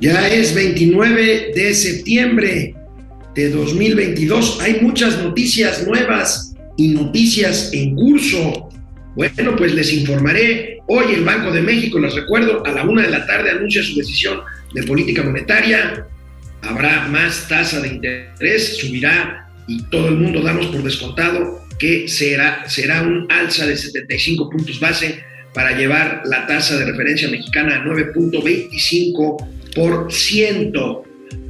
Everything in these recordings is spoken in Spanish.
Ya es 29 de septiembre de 2022. Hay muchas noticias nuevas y noticias en curso. Bueno, pues les informaré. Hoy el Banco de México, les recuerdo, a la una de la tarde anuncia su decisión de política monetaria. Habrá más tasa de interés, subirá y todo el mundo damos por descontado que será, será un alza de 75 puntos base para llevar la tasa de referencia mexicana a 9.25 por ciento.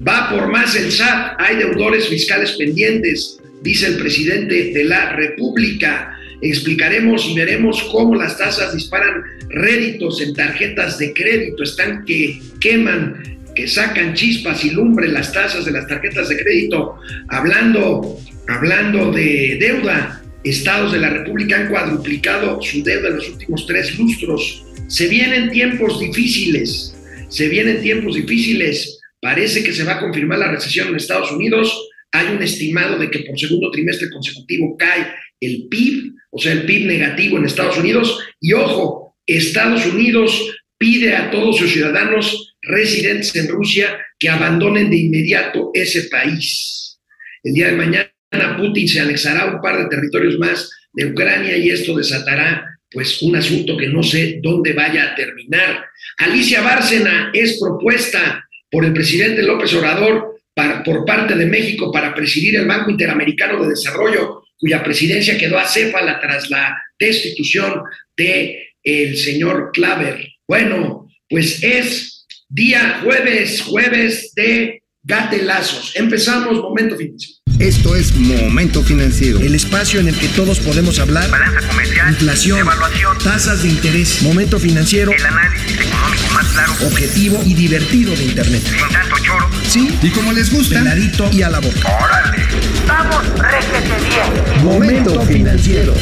Va por más el SAT, hay deudores fiscales pendientes, dice el presidente de la República. Explicaremos y veremos cómo las tasas disparan réditos en tarjetas de crédito, están que queman, que sacan chispas y lumbre las tasas de las tarjetas de crédito. Hablando, hablando de deuda, estados de la República han cuadruplicado su deuda en los últimos tres lustros. Se vienen tiempos difíciles, se vienen tiempos difíciles, parece que se va a confirmar la recesión en Estados Unidos, hay un estimado de que por segundo trimestre consecutivo cae el PIB, o sea, el PIB negativo en Estados Unidos, y ojo, Estados Unidos pide a todos sus ciudadanos residentes en Rusia que abandonen de inmediato ese país. El día de mañana Putin se anexará un par de territorios más de Ucrania y esto desatará pues un asunto que no sé dónde vaya a terminar. Alicia Bárcena es propuesta por el presidente López Obrador por parte de México para presidir el Banco Interamericano de Desarrollo, cuya presidencia quedó acéfala tras la destitución de el señor Claver. Bueno, pues es día jueves, jueves de gatelazos. Empezamos, momento financiero. Esto es Momento Financiero. El espacio en el que todos podemos hablar. Balanza comercial. Inflación. Evaluación. Tasas de interés. Momento Financiero. El análisis económico más claro. Objetivo y divertido de Internet. Sin tanto choro. Sí. Y como les gusta. Peladito y a la boca. ¡Órale! ¡Vamos, réjete bien! Momento Financiero.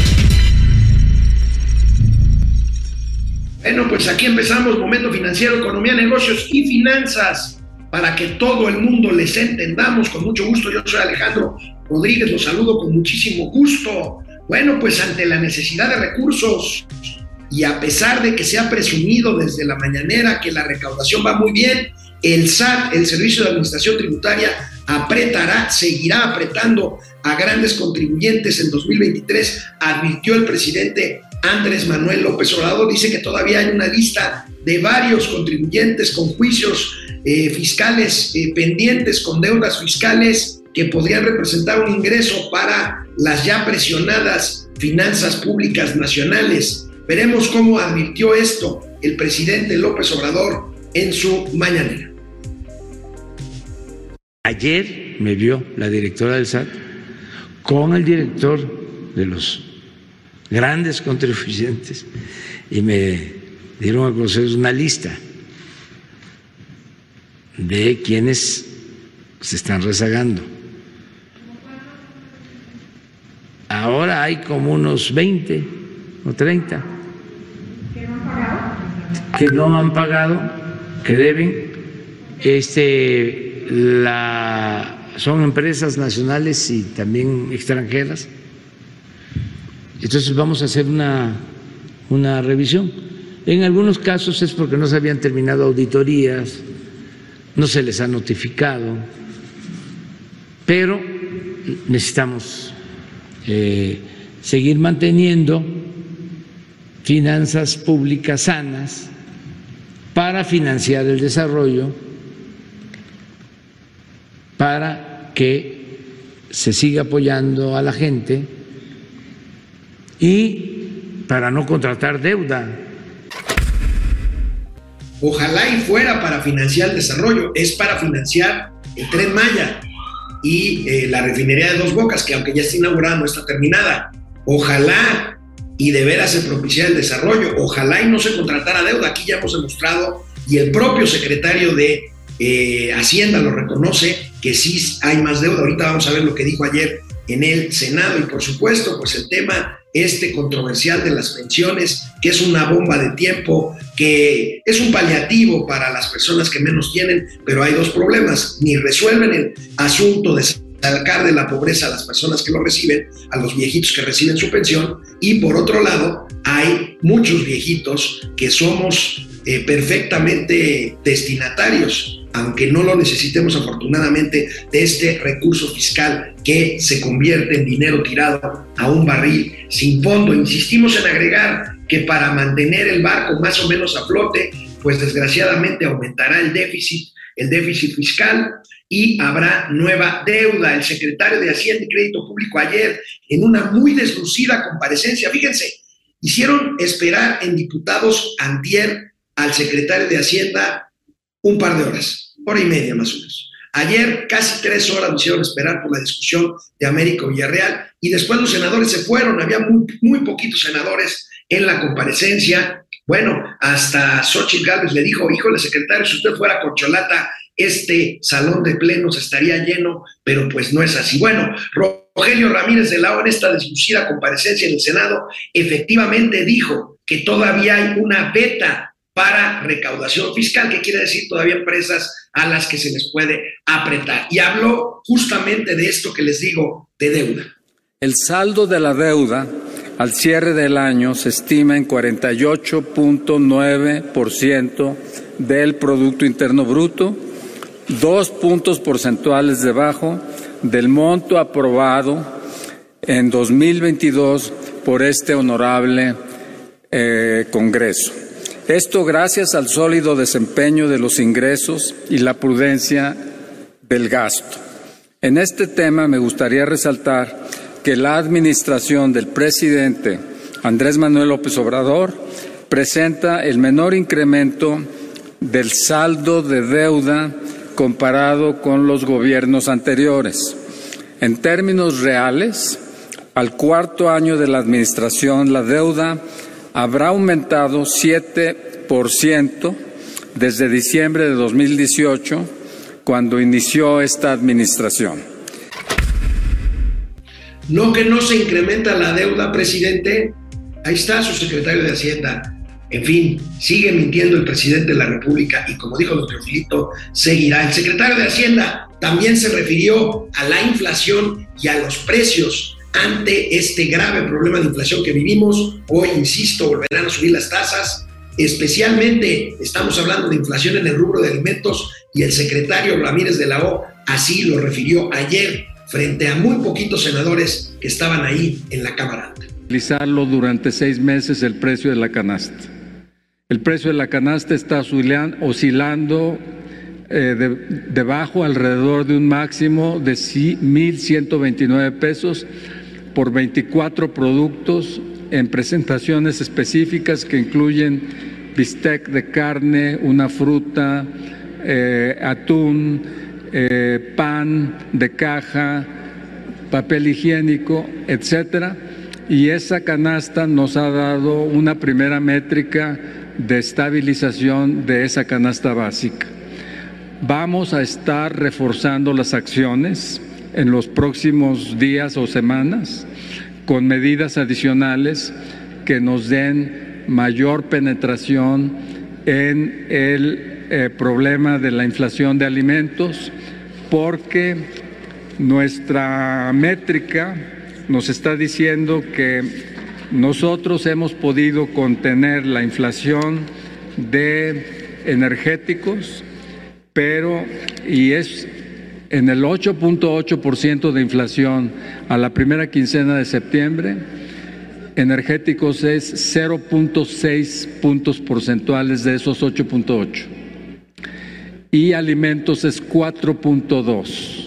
Bueno, pues aquí empezamos Momento Financiero, Economía, Negocios y Finanzas para que todo el mundo les entendamos. Con mucho gusto, yo soy Alejandro Rodríguez, los saludo con muchísimo gusto. Bueno, pues ante la necesidad de recursos y a pesar de que se ha presumido desde la mañanera que la recaudación va muy bien, el SAT, el Servicio de Administración Tributaria, apretará, seguirá apretando a grandes contribuyentes en 2023, advirtió el presidente Andrés Manuel López Obrador. Dice que todavía hay una lista de varios contribuyentes con juicios eh, fiscales eh, pendientes, con deudas fiscales que podrían representar un ingreso para las ya presionadas finanzas públicas nacionales. Veremos cómo advirtió esto el presidente López Obrador en su mañanera. Ayer me vio la directora del SAT con el director de los grandes contribuyentes y me dieron a conocer una lista de quienes se están rezagando. Ahora hay como unos 20 o 30 que no han pagado, que deben. Este, la, son empresas nacionales y también extranjeras. Entonces vamos a hacer una, una revisión. En algunos casos es porque no se habían terminado auditorías, no se les ha notificado, pero necesitamos eh, seguir manteniendo finanzas públicas sanas para financiar el desarrollo, para que se siga apoyando a la gente y para no contratar deuda Ojalá y fuera para financiar el desarrollo, es para financiar el tren Maya y eh, la refinería de Dos Bocas, que aunque ya está inaugurada, no está terminada. Ojalá y de veras se propiciara el desarrollo, ojalá y no se contratara deuda. Aquí ya hemos demostrado, y el propio secretario de eh, Hacienda lo reconoce, que sí hay más deuda. Ahorita vamos a ver lo que dijo ayer en el Senado y por supuesto, pues el tema este controversial de las pensiones, que es una bomba de tiempo, que es un paliativo para las personas que menos tienen, pero hay dos problemas, ni resuelven el asunto de sacar de la pobreza a las personas que lo reciben, a los viejitos que reciben su pensión, y por otro lado, hay muchos viejitos que somos eh, perfectamente destinatarios aunque no lo necesitemos afortunadamente, de este recurso fiscal que se convierte en dinero tirado a un barril sin fondo. Insistimos en agregar que para mantener el barco más o menos a flote, pues desgraciadamente aumentará el déficit, el déficit fiscal y habrá nueva deuda. El secretario de Hacienda y Crédito Público ayer, en una muy deslucida comparecencia, fíjense, hicieron esperar en diputados antier al secretario de Hacienda un par de horas, hora y media más o menos. Ayer casi tres horas nos hicieron esperar por la discusión de Américo Villarreal y después los senadores se fueron, había muy, muy poquitos senadores en la comparecencia. Bueno, hasta Xochitl Gálvez le dijo, híjole secretario, si usted fuera corcholata, este salón de plenos estaría lleno, pero pues no es así. Bueno, Rogelio Ramírez de la en esta deslucida comparecencia en el Senado, efectivamente dijo que todavía hay una beta para recaudación fiscal, que quiere decir todavía empresas a las que se les puede apretar. Y habló justamente de esto que les digo, de deuda. El saldo de la deuda al cierre del año se estima en 48.9% del Producto Interno Bruto, dos puntos porcentuales debajo del monto aprobado en 2022 por este honorable eh, Congreso. Esto gracias al sólido desempeño de los ingresos y la prudencia del gasto. En este tema me gustaría resaltar que la administración del presidente Andrés Manuel López Obrador presenta el menor incremento del saldo de deuda comparado con los gobiernos anteriores. En términos reales, al cuarto año de la administración, la deuda habrá aumentado 7% desde diciembre de 2018, cuando inició esta administración. No que no se incrementa la deuda, presidente. Ahí está su secretario de Hacienda. En fin, sigue mintiendo el presidente de la República y como dijo doctor Filito, seguirá. El secretario de Hacienda también se refirió a la inflación y a los precios ante este grave problema de inflación que vivimos. Hoy, insisto, volverán a subir las tasas. Especialmente estamos hablando de inflación en el rubro de alimentos y el secretario Ramírez de la O así lo refirió ayer frente a muy poquitos senadores que estaban ahí en la Cámara Utilizarlo durante seis meses el precio de la canasta. El precio de la canasta está oscilando eh, debajo alrededor de un máximo de 1.129 pesos por 24 productos en presentaciones específicas que incluyen bistec de carne, una fruta, eh, atún, eh, pan de caja, papel higiénico, etcétera. Y esa canasta nos ha dado una primera métrica de estabilización de esa canasta básica. Vamos a estar reforzando las acciones en los próximos días o semanas con medidas adicionales que nos den mayor penetración en el eh, problema de la inflación de alimentos, porque nuestra métrica nos está diciendo que nosotros hemos podido contener la inflación de energéticos, pero y es en el 8.8% de inflación a la primera quincena de septiembre, energéticos es 0.6 puntos porcentuales de esos 8.8 y alimentos es 4.2.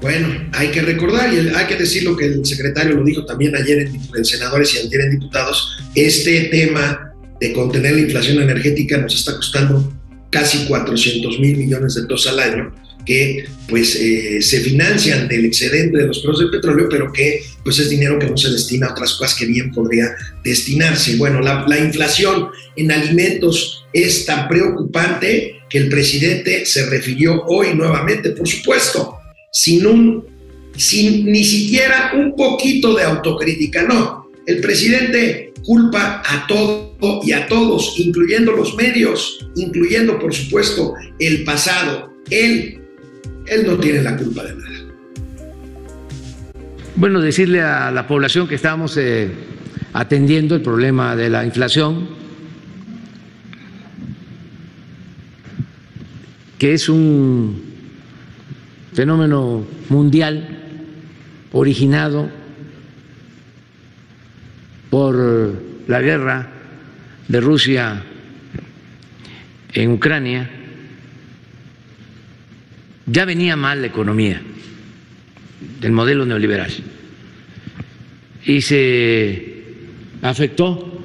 Bueno, hay que recordar y hay que decir lo que el secretario lo dijo también ayer en, en senadores y ayer en diputados, este tema de contener la inflación energética nos está costando casi 400 mil millones de pesos al año que pues eh, se financian del excedente de los precios del petróleo, pero que pues es dinero que no se destina a otras cosas que bien podría destinarse. Bueno, la, la inflación en alimentos es tan preocupante que el presidente se refirió hoy nuevamente, por supuesto, sin un, sin ni siquiera un poquito de autocrítica, no. El presidente culpa a todo y a todos, incluyendo los medios, incluyendo por supuesto el pasado. Él, él no tiene la culpa de nada. Bueno, decirle a la población que estamos eh, atendiendo el problema de la inflación, que es un fenómeno mundial originado por la guerra de Rusia en Ucrania, ya venía mal la economía del modelo neoliberal y se afectó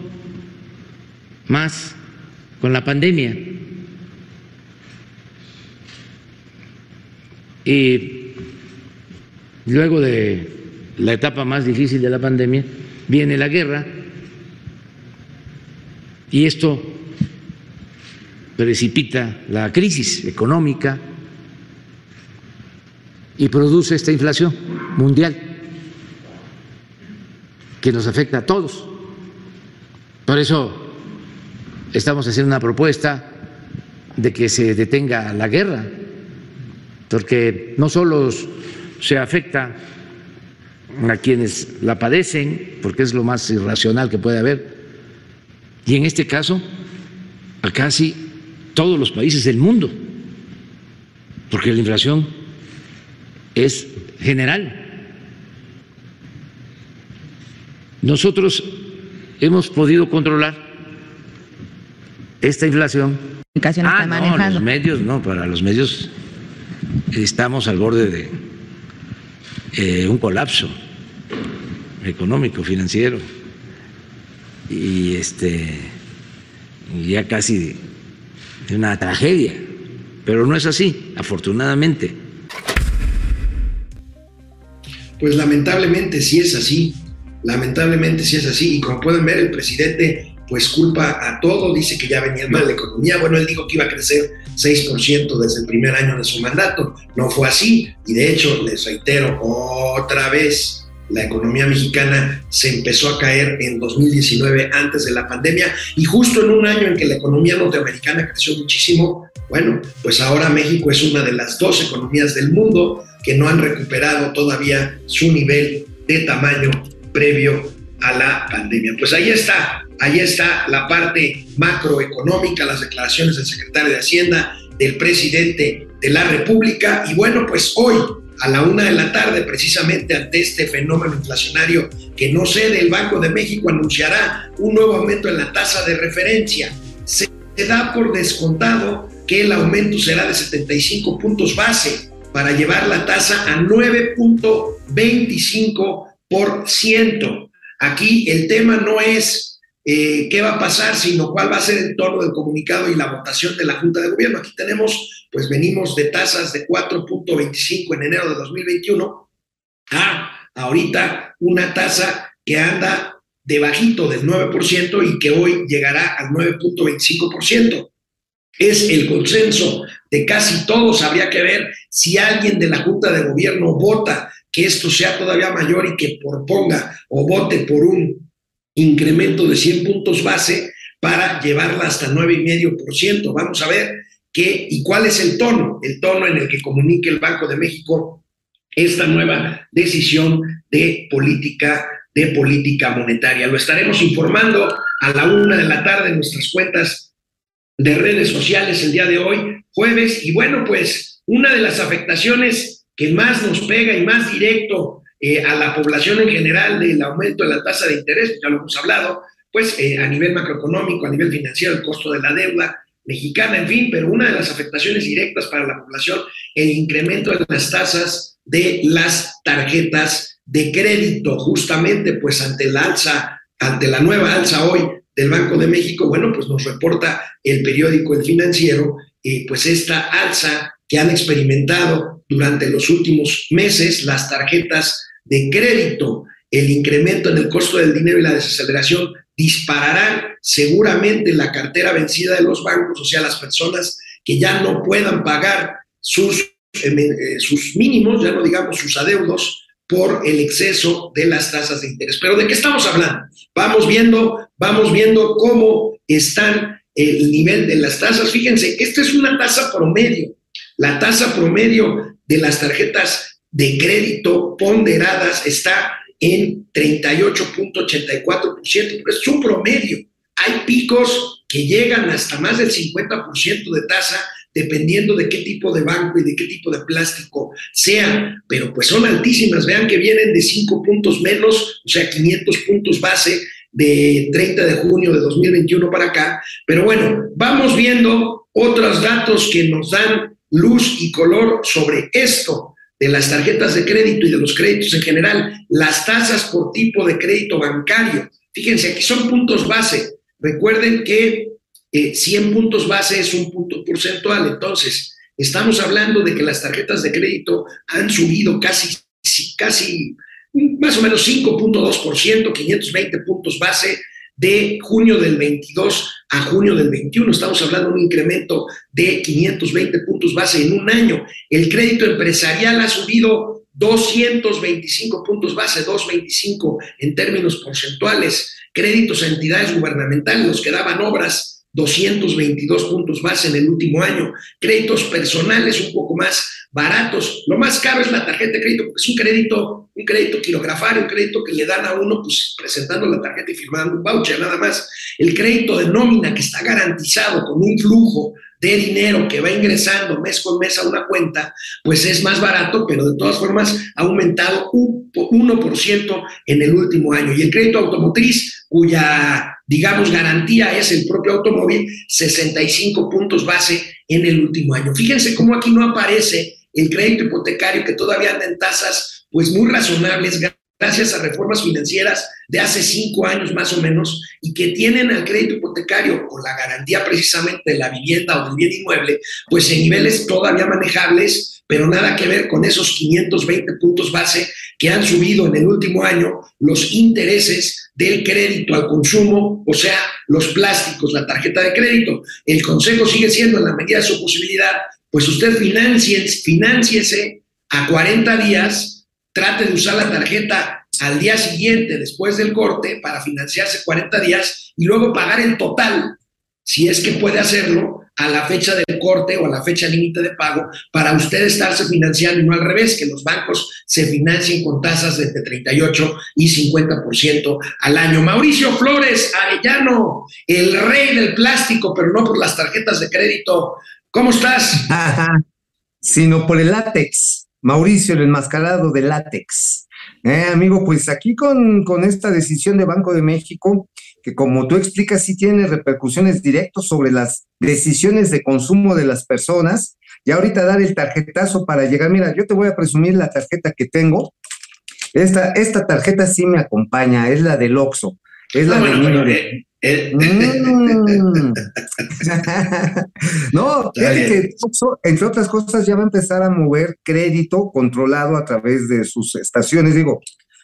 más con la pandemia. Y luego de la etapa más difícil de la pandemia, viene la guerra y esto precipita la crisis económica y produce esta inflación mundial que nos afecta a todos. Por eso estamos haciendo una propuesta de que se detenga la guerra, porque no solo se afecta a quienes la padecen, porque es lo más irracional que puede haber, y en este caso a casi todos los países del mundo, porque la inflación es general. Nosotros hemos podido controlar esta inflación. Ah, está no, los medios, no, para los medios estamos al borde de eh, un colapso económico, financiero y este ya casi de, una tragedia, pero no es así, afortunadamente. Pues lamentablemente sí es así, lamentablemente sí es así. Y como pueden ver, el presidente pues culpa a todo, dice que ya venía mal la economía. Bueno, él dijo que iba a crecer 6% desde el primer año de su mandato. No fue así. Y de hecho, les reitero otra vez, la economía mexicana se empezó a caer en 2019 antes de la pandemia y justo en un año en que la economía norteamericana creció muchísimo, bueno, pues ahora México es una de las dos economías del mundo que no han recuperado todavía su nivel de tamaño previo a la pandemia. Pues ahí está, ahí está la parte macroeconómica, las declaraciones del secretario de Hacienda, del presidente de la República y bueno, pues hoy a la una de la tarde, precisamente ante este fenómeno inflacionario que no cede, el Banco de México anunciará un nuevo aumento en la tasa de referencia. Se da por descontado que el aumento será de 75 puntos base para llevar la tasa a 9.25%. Aquí el tema no es eh, qué va a pasar, sino cuál va a ser el tono del comunicado y la votación de la Junta de Gobierno. Aquí tenemos, pues venimos de tasas de 4.25 en enero de 2021 a ahorita una tasa que anda debajito del 9% y que hoy llegará al 9.25%. Es el consenso de casi todos. Habría que ver si alguien de la Junta de Gobierno vota que esto sea todavía mayor y que proponga o vote por un incremento de 100 puntos base para llevarla hasta 9,5%. Vamos a ver qué y cuál es el tono, el tono en el que comunique el Banco de México esta nueva decisión de política de política monetaria. Lo estaremos informando a la una de la tarde en nuestras cuentas de redes sociales el día de hoy, jueves. Y bueno, pues una de las afectaciones que más nos pega y más directo eh, a la población en general del aumento de la tasa de interés, ya lo hemos hablado, pues eh, a nivel macroeconómico, a nivel financiero, el costo de la deuda mexicana, en fin, pero una de las afectaciones directas para la población, el incremento de las tasas de las tarjetas de crédito, justamente pues ante la alza, ante la nueva alza hoy del Banco de México, bueno, pues nos reporta el periódico El Financiero, eh, pues esta alza que han experimentado durante los últimos meses las tarjetas de crédito, el incremento en el costo del dinero y la desaceleración dispararán seguramente la cartera vencida de los bancos, o sea, las personas que ya no puedan pagar sus, eh, sus mínimos, ya no digamos sus adeudos, por el exceso de las tasas de interés. Pero ¿de qué estamos hablando? Vamos viendo, vamos viendo cómo están el nivel de las tasas. Fíjense, esta es una tasa promedio. La tasa promedio de las tarjetas de crédito ponderadas está en 38.84%, pero es un promedio. Hay picos que llegan hasta más del 50% de tasa dependiendo de qué tipo de banco y de qué tipo de plástico sea, pero pues son altísimas. Vean que vienen de 5 puntos menos, o sea, 500 puntos base de 30 de junio de 2021 para acá. Pero bueno, vamos viendo otros datos que nos dan luz y color sobre esto de las tarjetas de crédito y de los créditos en general, las tasas por tipo de crédito bancario. Fíjense, aquí son puntos base. Recuerden que 100 eh, puntos base es un punto porcentual, entonces estamos hablando de que las tarjetas de crédito han subido casi, casi más o menos 5.2%, 520 puntos base de junio del 22 a junio del 21. Estamos hablando de un incremento de 520 puntos base en un año. El crédito empresarial ha subido 225 puntos base, 225 en términos porcentuales. Créditos a entidades gubernamentales, los que daban obras 222 puntos más en el último año. Créditos personales un poco más baratos. Lo más caro es la tarjeta de crédito, porque es un crédito, un crédito quirografario, un crédito que le dan a uno, pues presentando la tarjeta y firmando un voucher, nada más. El crédito de nómina que está garantizado con un flujo de dinero que va ingresando mes con mes a una cuenta, pues es más barato, pero de todas formas ha aumentado un 1% en el último año. Y el crédito automotriz, cuya, digamos, garantía es el propio automóvil, 65 puntos base en el último año. Fíjense cómo aquí no aparece el crédito hipotecario que todavía anda en tasas pues muy razonables gracias a reformas financieras de hace cinco años más o menos y que tienen al crédito hipotecario con la garantía precisamente de la vivienda o del bien inmueble, pues en niveles todavía manejables, pero nada que ver con esos 520 puntos base que han subido en el último año los intereses del crédito al consumo, o sea, los plásticos, la tarjeta de crédito. El consejo sigue siendo, en la medida de su posibilidad, pues usted financiese a 40 días trate de usar la tarjeta al día siguiente, después del corte, para financiarse 40 días y luego pagar el total, si es que puede hacerlo, a la fecha del corte o a la fecha límite de pago, para usted estarse financiando y no al revés, que los bancos se financien con tasas de entre 38 y 50% al año. Mauricio Flores, Arellano, el rey del plástico, pero no por las tarjetas de crédito. ¿Cómo estás? Sino por el látex. Mauricio, el enmascarado de látex. Eh, amigo, pues aquí con, con, esta decisión de Banco de México, que como tú explicas, sí tiene repercusiones directas sobre las decisiones de consumo de las personas. Y ahorita dar el tarjetazo para llegar. Mira, yo te voy a presumir la tarjeta que tengo. Esta, esta tarjeta sí me acompaña, es la del Oxxo. Es la del niño de... Mm. no, fíjate que entre otras cosas, ya va a empezar a mover crédito controlado a través de sus estaciones. Digo,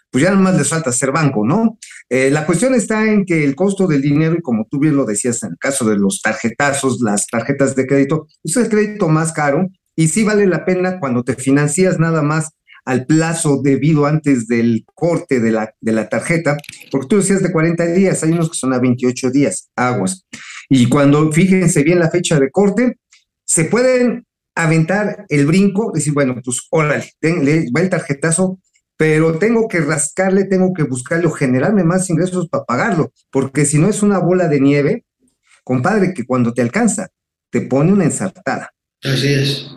pues ya más les falta ser banco, ¿no? Eh, la cuestión está en que el costo del dinero, y como tú bien lo decías en el caso de los tarjetazos, las tarjetas de crédito, es el crédito más caro y sí vale la pena cuando te financias nada más al plazo debido antes del corte de la, de la tarjeta, porque tú decías de 40 días, hay unos que son a 28 días, aguas. Y cuando fíjense bien la fecha de corte, se pueden aventar el brinco, decir, bueno, pues órale, va el tarjetazo, pero tengo que rascarle, tengo que buscarle o generarme más ingresos para pagarlo, porque si no es una bola de nieve, compadre, que cuando te alcanza, te pone una ensartada. Así es.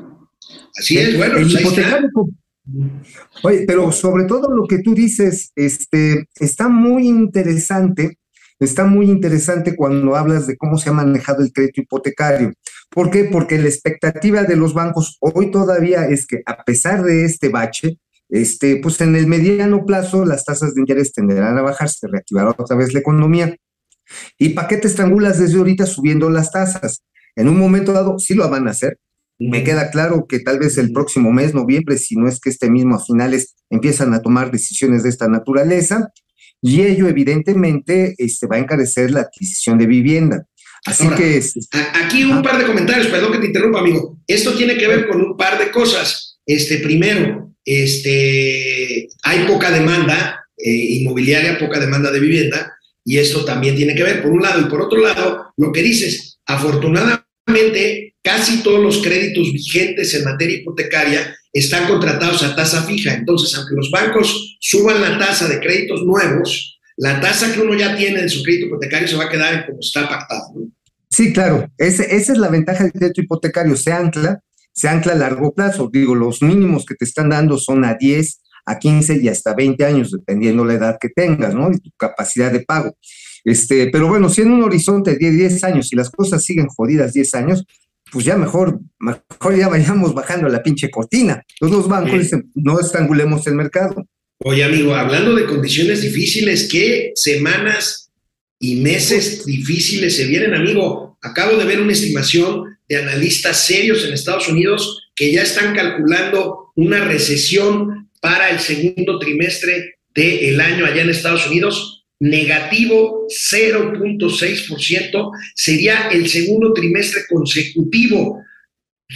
Así es, bueno, el pues Oye, pero sobre todo lo que tú dices, este, está muy interesante, está muy interesante cuando hablas de cómo se ha manejado el crédito hipotecario. ¿Por qué? Porque la expectativa de los bancos hoy todavía es que a pesar de este bache, este, pues en el mediano plazo las tasas de interés tenderán a bajar, se reactivará otra vez la economía. ¿Y para qué te estrangulas desde ahorita subiendo las tasas? En un momento dado sí lo van a hacer, me queda claro que tal vez el próximo mes, noviembre, si no es que este mismo a finales, empiezan a tomar decisiones de esta naturaleza y ello evidentemente este, va a encarecer la adquisición de vivienda. Así que... aquí un par de comentarios, perdón que te interrumpa, amigo. Esto tiene que ver con un par de cosas. Este, primero, este, hay poca demanda eh, inmobiliaria, poca demanda de vivienda, y esto también tiene que ver, por un lado, y por otro lado, lo que dices, afortunadamente casi todos los créditos vigentes en materia hipotecaria están contratados a tasa fija. Entonces, aunque los bancos suban la tasa de créditos nuevos, la tasa que uno ya tiene en su crédito hipotecario se va a quedar como está pactado. Sí, claro, esa es la ventaja del crédito hipotecario, se ancla, se ancla a largo plazo. Digo, los mínimos que te están dando son a 10, a 15 y hasta 20 años, dependiendo la edad que tengas, ¿no? Y tu capacidad de pago. Este, pero bueno, si en un horizonte de 10 años y las cosas siguen jodidas 10 años, pues ya mejor, mejor ya vayamos bajando la pinche cortina. Entonces los bancos Sí. dicen, no estrangulemos el mercado. Oye, amigo, hablando de condiciones difíciles, ¿qué semanas y meses difíciles se vienen, amigo? Acabo de ver una estimación de analistas serios en Estados Unidos que ya están calculando una recesión para el segundo trimestre del año allá en Estados Unidos. Negativo 0.6%, sería el segundo trimestre consecutivo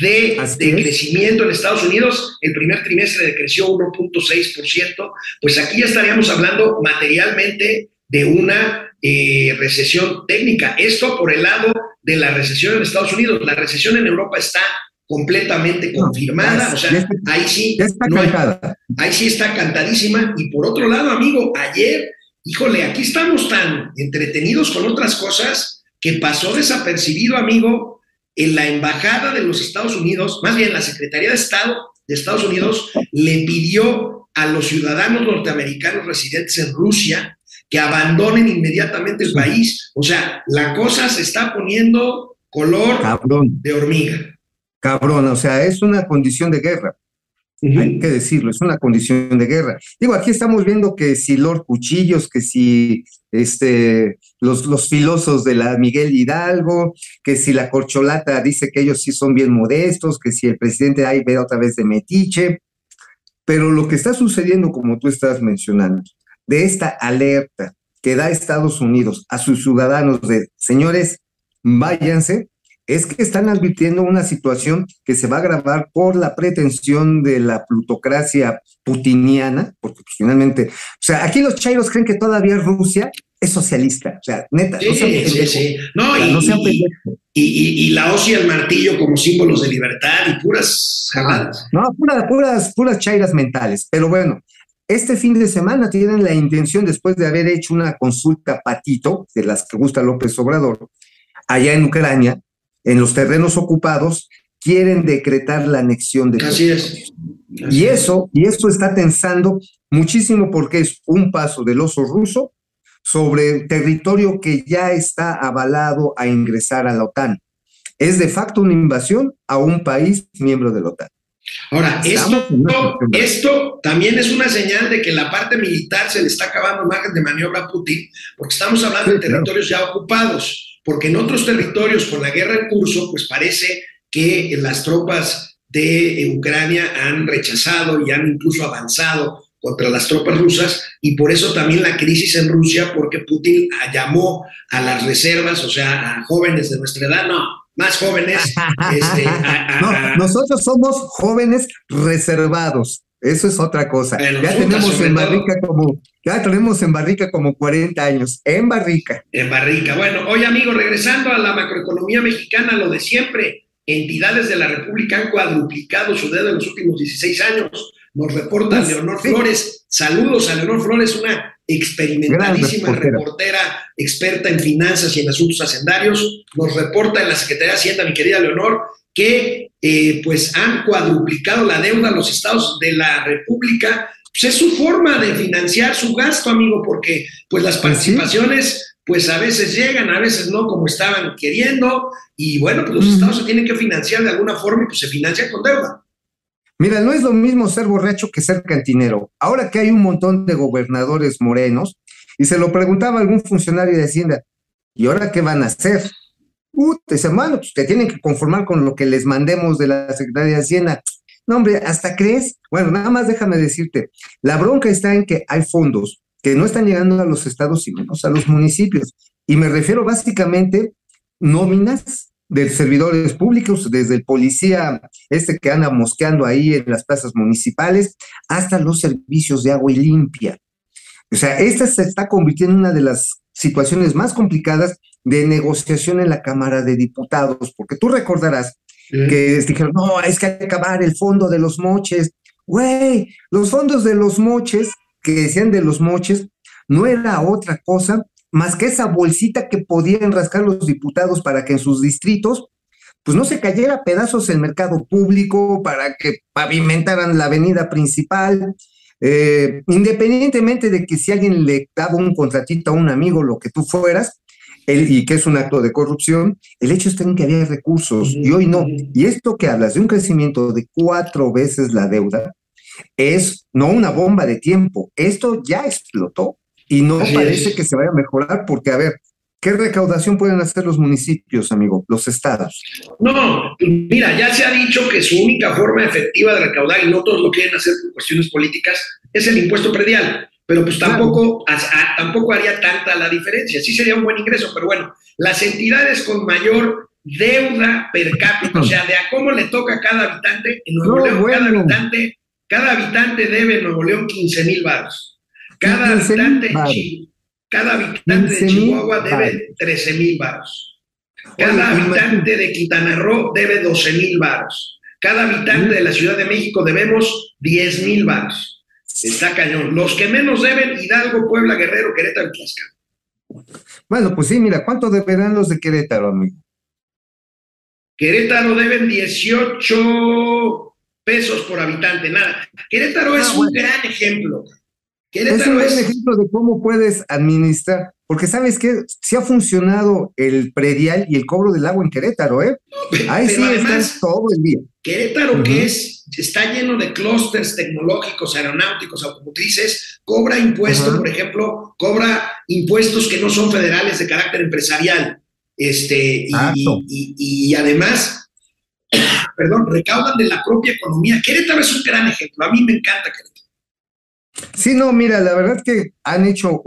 de, de crecimiento en Estados Unidos. El primer trimestre decreció 1.6%. Pues aquí ya estaríamos hablando materialmente de una eh, recesión técnica. Esto por el lado de la recesión en Estados Unidos. La recesión en Europa está completamente confirmada. O sea, ya está- ahí sí, está no hay- ahí sí está cantadísima. Y por otro lado, amigo, ayer, híjole, aquí estamos tan entretenidos con otras cosas que pasó desapercibido, amigo, en la embajada de los Estados Unidos, más bien la Secretaría de Estado de Estados Unidos le pidió a los ciudadanos norteamericanos residentes en Rusia que abandonen inmediatamente el país. O sea, la cosa se está poniendo color Cabrón, de hormiga. Cabrón, o sea, es una condición de guerra. Hay que decirlo, es una condición de guerra. Digo, aquí estamos viendo que si Lord Cuchillos, que si este, los, los filosos de la Miguel Hidalgo, que si la corcholata dice que ellos sí son bien modestos, que si el presidente ahí ve otra vez de metiche. Pero lo que está sucediendo, como tú estás mencionando, de esta alerta que da Estados Unidos a sus ciudadanos de, señores, váyanse, es que están advirtiendo una situación que se va a agravar por la pretensión de la plutocracia putiniana, porque pues, finalmente, o sea, aquí los chairos creen que todavía Rusia es socialista, o sea, neta, no sean Sí, sí, sí. No, o sea, y, no sean y- la hoz y el martillo como símbolos de libertad y puras jaladas. No, pura- puras, puras chairas mentales. Pero bueno, este fin de semana tienen la intención, después de haber hecho una consulta patito, de las que gusta López Obrador, allá en Ucrania, en los terrenos ocupados, quieren decretar la anexión de Así es. Y eso, y eso está tensando muchísimo porque es un paso del oso ruso sobre territorio que ya está avalado a ingresar a la OTAN. Es de facto una invasión a un país miembro de la OTAN. Ahora, esto, esto también es una señal de que la parte militar se le está acabando margen de maniobra a Putin, porque estamos hablando Sí, de territorios ya ocupados, porque en otros territorios con la guerra en curso, pues parece que las tropas de eh, Ucrania han rechazado y han incluso avanzado contra las tropas rusas y por eso también la crisis en Rusia, porque Putin llamó a las reservas, o sea, a jóvenes de nuestra edad, no, más jóvenes, este, a- a- No, a- nosotros somos jóvenes reservados. Eso es otra cosa. Ya tenemos en todo. barrica como, ya tenemos en barrica como 40 años. En barrica. En Barrica. Bueno, oye amigo, regresando a la macroeconomía mexicana, lo de siempre, entidades de la República han cuadruplicado su deuda en los últimos 16 años. Nos reporta Uf, Leonor sí. Flores. Saludos a Leonor Flores, una experimentadísima reportera. reportera, experta en finanzas y en asuntos hacendarios. Nos reporta en la Secretaría de Hacienda, mi querida Leonor, que eh, pues han cuadruplicado la deuda a los estados de la República. Pues es su forma de financiar su gasto, amigo, porque pues las participaciones pues a veces llegan, a veces no como estaban queriendo, y bueno, pues los estados se tienen que financiar de alguna forma y pues se financian con deuda. Mira, no es lo mismo ser borracho que ser cantinero. Ahora que hay un montón de gobernadores morenos, y se lo preguntaba algún funcionario de Hacienda, ¿y ahora qué van a hacer? Puta, dice, mano, pues te tienen que conformar con lo que les mandemos de la Secretaría de Hacienda. No, hombre, ¿hasta crees? Bueno, nada más déjame decirte, la bronca está en que hay fondos que no están llegando a los estados y menos a los municipios. Y me refiero básicamente nóminas de servidores públicos, desde el policía este que anda mosqueando ahí en las plazas municipales, hasta los servicios de agua y limpia. O sea, esta se está convirtiendo en una de las situaciones más complicadas de negociación en la Cámara de Diputados, porque tú recordarás que dijeron, no, es que hay que acabar el fondo de los moches. Güey, los fondos de los moches, que decían de los moches, no era otra cosa más que esa bolsita que podían rascar los diputados para que en sus distritos pues no se cayera a pedazos el mercado público, para que pavimentaran la avenida principal, eh, independientemente de que si alguien le daba un contratito a un amigo, lo que tú fueras, el, y que es un acto de corrupción, el hecho está en que había recursos y hoy no. Y esto que hablas de un crecimiento de cuatro veces la deuda, es no una bomba de tiempo, esto ya explotó y no Así parece es. que se vaya a mejorar porque, a ver, ¿qué recaudación pueden hacer los municipios, amigo, los estados? No, mira, ya se ha dicho que su única forma efectiva de recaudar, y no todos lo quieren hacer por cuestiones políticas, es el impuesto predial. Pero pues tampoco, a- a- tampoco haría tanta la diferencia. Sí sería un buen ingreso, pero bueno, las entidades con mayor deuda per cápita, o sea, de a cómo le toca a cada habitante, en Nuevo No, León, cada habitante, cada habitante debe en Nuevo León 15 mil baros. Cada 15,000 habitante. Chi- cada habitante de 15,000 Chihuahua debe 13 mil baros. Cada Oye, habitante de Quintana Roo debe 12 mil varos. Cada habitante de la Ciudad de México debemos 10 mil varos. Está cañón. Los que menos deben, Hidalgo, Puebla, Guerrero, Querétaro y Tlaxcala. Bueno, pues sí, mira, ¿cuánto deberán los de Querétaro, amigo? Querétaro deben 18 pesos por habitante, nada. Querétaro es Ah, un bueno. gran ejemplo. Es un buen ejemplo de cómo puedes administrar, porque sabes que sí ha funcionado el predial y el cobro del agua en Querétaro, ¿eh? Ahí pero sí además, están todo el día. Querétaro, Ujú. que es, está lleno de clústeres tecnológicos, aeronáuticos, automotrices, cobra impuestos, por ejemplo, cobra impuestos que no son federales de carácter empresarial. Este, y, Exacto. y- y- y además, perdón, recaudan de la propia economía. Querétaro es un gran ejemplo. A mí me encanta Querétaro. Sí, no, mira, la verdad que han hecho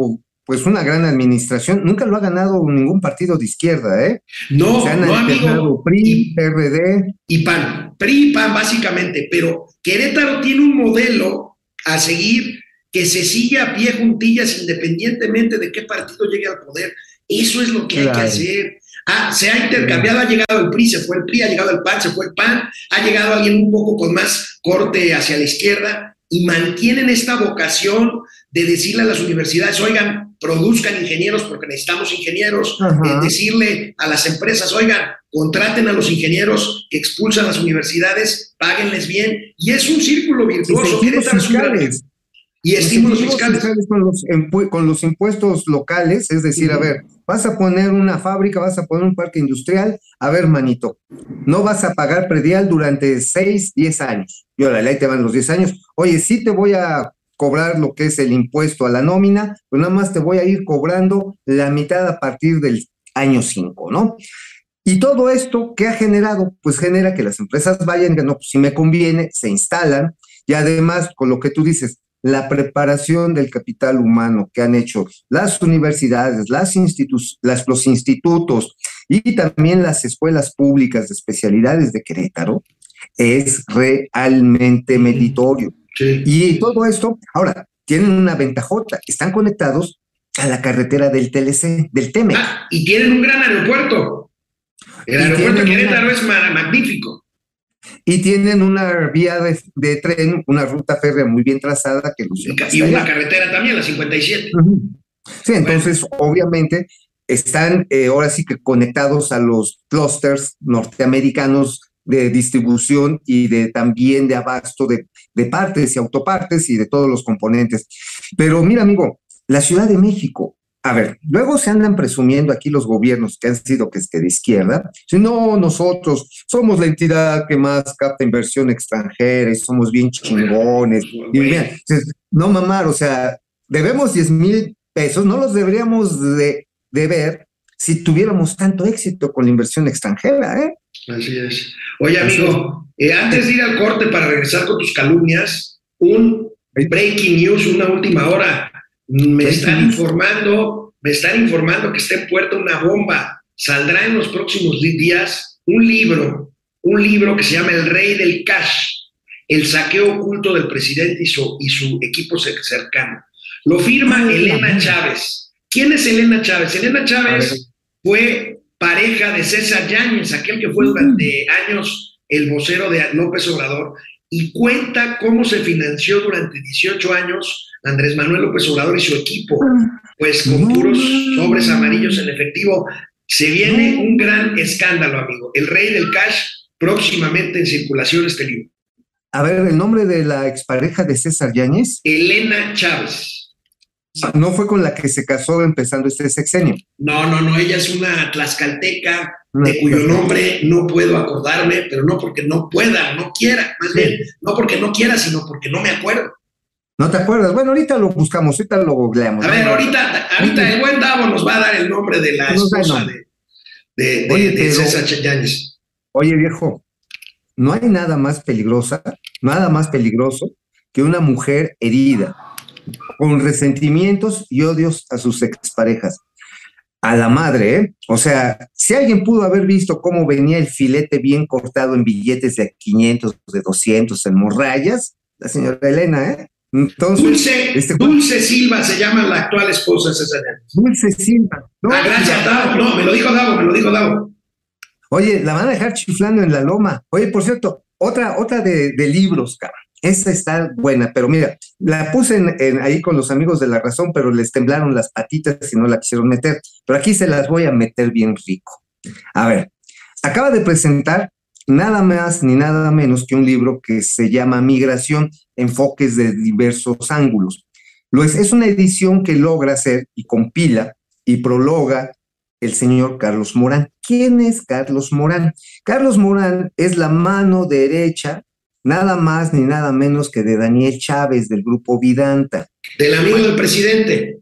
pues una gran administración. Nunca lo ha ganado ningún partido de izquierda, ¿eh? No, Se han no, amigo. PRI, Y- PRD. y PAN, PRI y PAN básicamente, pero Querétaro tiene un modelo a seguir que se sigue a pie juntillas independientemente de qué partido llegue al poder. Eso es lo que hay que hacer. Ah, se ha intercambiado, ha llegado el PRI, se fue el PRI, ha llegado el PAN, se fue el PAN, ha llegado alguien un poco con más corte hacia la izquierda y mantienen esta vocación de decirle a las universidades, oigan, produzcan ingenieros porque necesitamos ingenieros, eh, decirle a las empresas, oigan, contraten a los ingenieros que expulsan las universidades, páguenles bien, y es un círculo virtuoso. Fiscales. y estímulos fiscales. con los, con los impuestos locales, es decir, a ver, vas a poner una fábrica, vas a poner un parque industrial, a ver, manito, no vas a pagar predial durante 6, 10 años. Y órale, ahí te van los 10 años. Oye, sí te voy a cobrar lo que es el impuesto a la nómina, pero nada más te voy a ir cobrando la mitad a partir del año 5, ¿no? Y todo esto, ¿qué ha generado? Pues genera que las empresas vayan, que no, pues si me conviene, se instalan, y además, con lo que tú dices, la preparación del capital humano que han hecho las universidades, las institu- las, los institutos y también las escuelas públicas de especialidades de Querétaro es realmente meritorio. Sí. Y todo esto, ahora, tienen una ventajota, están conectados a la carretera del TLC, del TEMEC. Ah, y tienen un gran aeropuerto. El Y aeropuerto de Querétaro una- es ma- magnífico. Y tienen una vía de, de tren, una ruta férrea muy bien trazada que los Y, lleva una allá. carretera también, la 57. Ujú. Sí, entonces obviamente están eh, ahora sí que conectados a los clusters norteamericanos de distribución y de también de abasto de, de partes y autopartes y de todos los componentes. Pero mira, amigo, la Ciudad de México, a ver, luego se andan presumiendo aquí los gobiernos que han sido que, es que de izquierda, si no, nosotros somos la entidad que más capta inversión extranjera y somos bien chingones. Y dices, no mamar, o sea, debemos 10 mil pesos, no los deberíamos de, de ver si tuviéramos tanto éxito con la inversión extranjera, ¿eh? Así es. Oye, amigo, eh, antes de ir al corte para regresar con tus calumnias, un breaking news, una última hora. Me están informando, me están informando que está en puerta una bomba. Saldrá en los próximos días un libro, un libro que se llama El Rey del Cash, el saqueo oculto del presidente y su, y su equipo cer- cercano. Lo firma Ay, Elena Chávez. ¿Quién es Elena Chávez? Elena. Chávez fue pareja de César Yáñez, aquel que fue durante años el vocero de López Obrador, y cuenta cómo se financió durante 18 años Andrés Manuel López Obrador y su equipo, pues con No, puros sobres amarillos en efectivo. Se viene No. un gran escándalo, amigo. El rey del cash próximamente en circulación este libro. A ver, el nombre de la expareja de César Yáñez Elena Chávez. no fue con la que se casó empezando este sexenio. No, no, no, ella es una tlaxcalteca de cuyo nombre no puedo acordarme, pero no porque no pueda, no quiera, más bien, no porque no quiera, sino porque no me acuerdo. ¿No te acuerdas? Bueno, ahorita lo buscamos, ahorita lo googleamos. A ver, ¿no? ahorita, ahorita el buen Davo nos va a dar el nombre de la esposa de, de, de- Oye, de César Yáñez. Oye, viejo, no hay nada más peligrosa, nada más peligroso que una mujer herida, con resentimientos y odios a sus exparejas. A la madre, ¿eh? O sea, si alguien pudo haber visto cómo venía el filete bien cortado en billetes de 500, de 200, en morrayas, la señora Elena, ¿eh? Entonces, Dulce, este- Dulce Silva se llama la actual esposa de César. Dulce Silva. No, ah, gracias, Davo. No, me lo dijo Davo, me lo dijo Davo. Oye, la van a dejar chiflando en la loma. Oye, por cierto, otra, otra de, de libros, cabrón. Esta está buena, pero mira, la puse en, en- ahí con los amigos de la razón, pero les temblaron las patitas y no la quisieron meter. Pero aquí se las voy a meter bien rico. A ver, acaba de presentar nada más ni nada menos que un libro que se llama Migración, enfoques de diversos ángulos. Lo es, es una edición que logra hacer y compila y prologa el señor Carlos Morán. ¿Quién es Carlos Morán? Carlos Morán es la mano derecha, nada más ni nada menos que de Daniel Chávez del grupo Vidanta. Del amigo del presidente.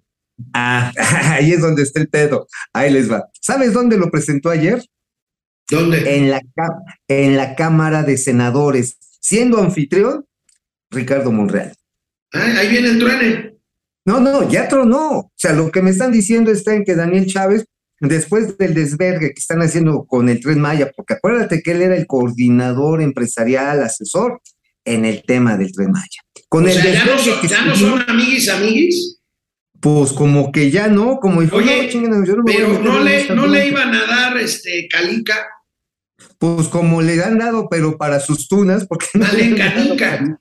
Ah, ahí es donde está el pedo. Ahí les va. ¿Sabes dónde lo presentó ayer? ¿Dónde? En la, en la Cámara de Senadores, siendo anfitrión Ricardo Monreal. Ah, ahí viene el truene. No, no, ya tronó. O sea, lo que me están diciendo está en que Daniel Chávez, después del desvergue que están haciendo con el Tren Maya, porque acuérdate que él era el coordinador empresarial, asesor en el tema del Tren Maya. Con O el sea, ya no, son, que ya no son amiguis, amiguis. pues como que ya no, como dijo, Oye, no, yo no Pero no le, no le bronca". iban a dar este calica, Pues como le han dado, pero para sus tunas, porque no dale le han dado canica.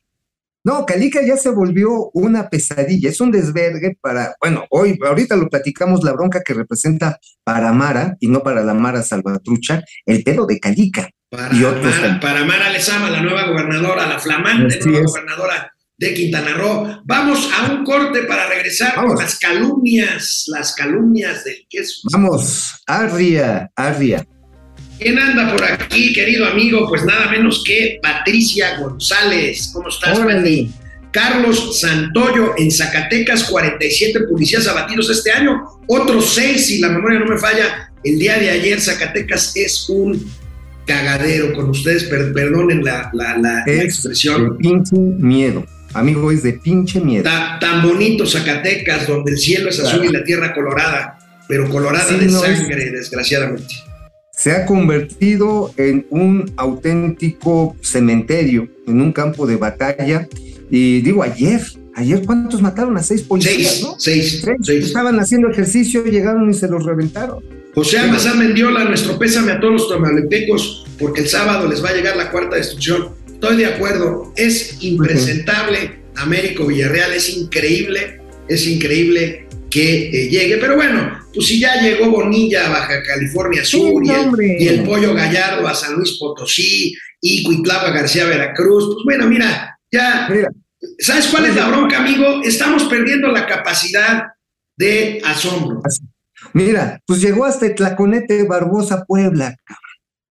No, Calica ya se volvió una pesadilla, es un desvergue para, bueno, hoy, ahorita lo platicamos, la bronca que representa para Mara y no para la Mara Salvatrucha, el pedo de Calica. Para, Y otros Mara, para Mara Lezama, la nueva gobernadora, la flamante nueva es. gobernadora de Quintana Roo. Vamos a un corte para regresar Vamos. con las calumnias, las calumnias del queso. Vamos, arria, arria. ¿Quién anda por aquí, querido amigo? Pues nada menos que Patricia González. ¿Cómo estás, Órale. Carlos Santoyo, en Zacatecas, 47 policías abatidos este año, otros 6, si la memoria no me falla. El día de ayer, Zacatecas es un cagadero con ustedes, per- perdonen la, la- la- la Es expresión. de pinche miedo. Amigo, es de pinche miedo. Ta- tan bonito Zacatecas, donde el cielo es azul Claro. y la tierra colorada, pero colorada Sí, de no, es- sangre, desgraciadamente. Se ha convertido en un auténtico cementerio, en un campo de batalla. Y digo, ayer, ayer, ¿cuántos mataron a seis policías, Seis, no? seis, Seis. seis. Estaban haciendo ejercicio, llegaron y se los reventaron. José Almazán Mendiola, nuestro pésame a todos los tamalepecos, porque el sábado les va a llegar la cuarta destrucción. Estoy de acuerdo, es impresentable Américo Villarreal, es increíble, es increíble que eh, llegue, pero bueno, pues si ya llegó Bonilla a Baja California Sur Sí, y, el, hombre. y el Pollo Gallardo a San Luis Potosí y Cuitlava García Veracruz, pues bueno, mira, ya Mira, ¿Sabes cuál es la bronca, amigo? Estamos perdiendo la capacidad de asombro. mira, pues llegó hasta Tlaconete Barbosa, Puebla. cabrón.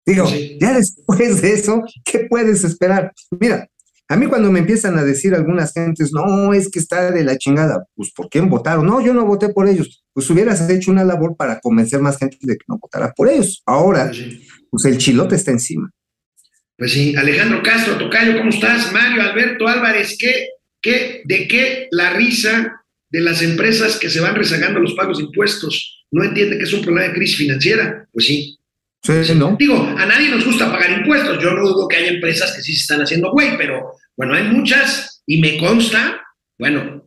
Digo, Sí. ya después de eso, ¿qué puedes esperar? Mira, a mí cuando me empiezan a decir algunas gentes, no, es que está de la chingada, pues ¿por quién votaron? No, yo no voté por ellos. Pues hubieras hecho una labor para convencer más gente de que no votara por ellos. Ahora, Pues sí. pues el chilote está encima. Pues sí, Alejandro Castro, Tocayo, ¿cómo estás? Mario Alberto Álvarez, ¿qué, qué, ¿de qué la risa de las empresas que se van rezagando los pagos de impuestos? ¿No entiende que es un problema de crisis financiera? Pues sí. Sí, ¿no? Digo, a nadie nos gusta pagar impuestos. Yo no dudo que haya empresas que sí se están haciendo güey, pero bueno, hay muchas y me consta, bueno,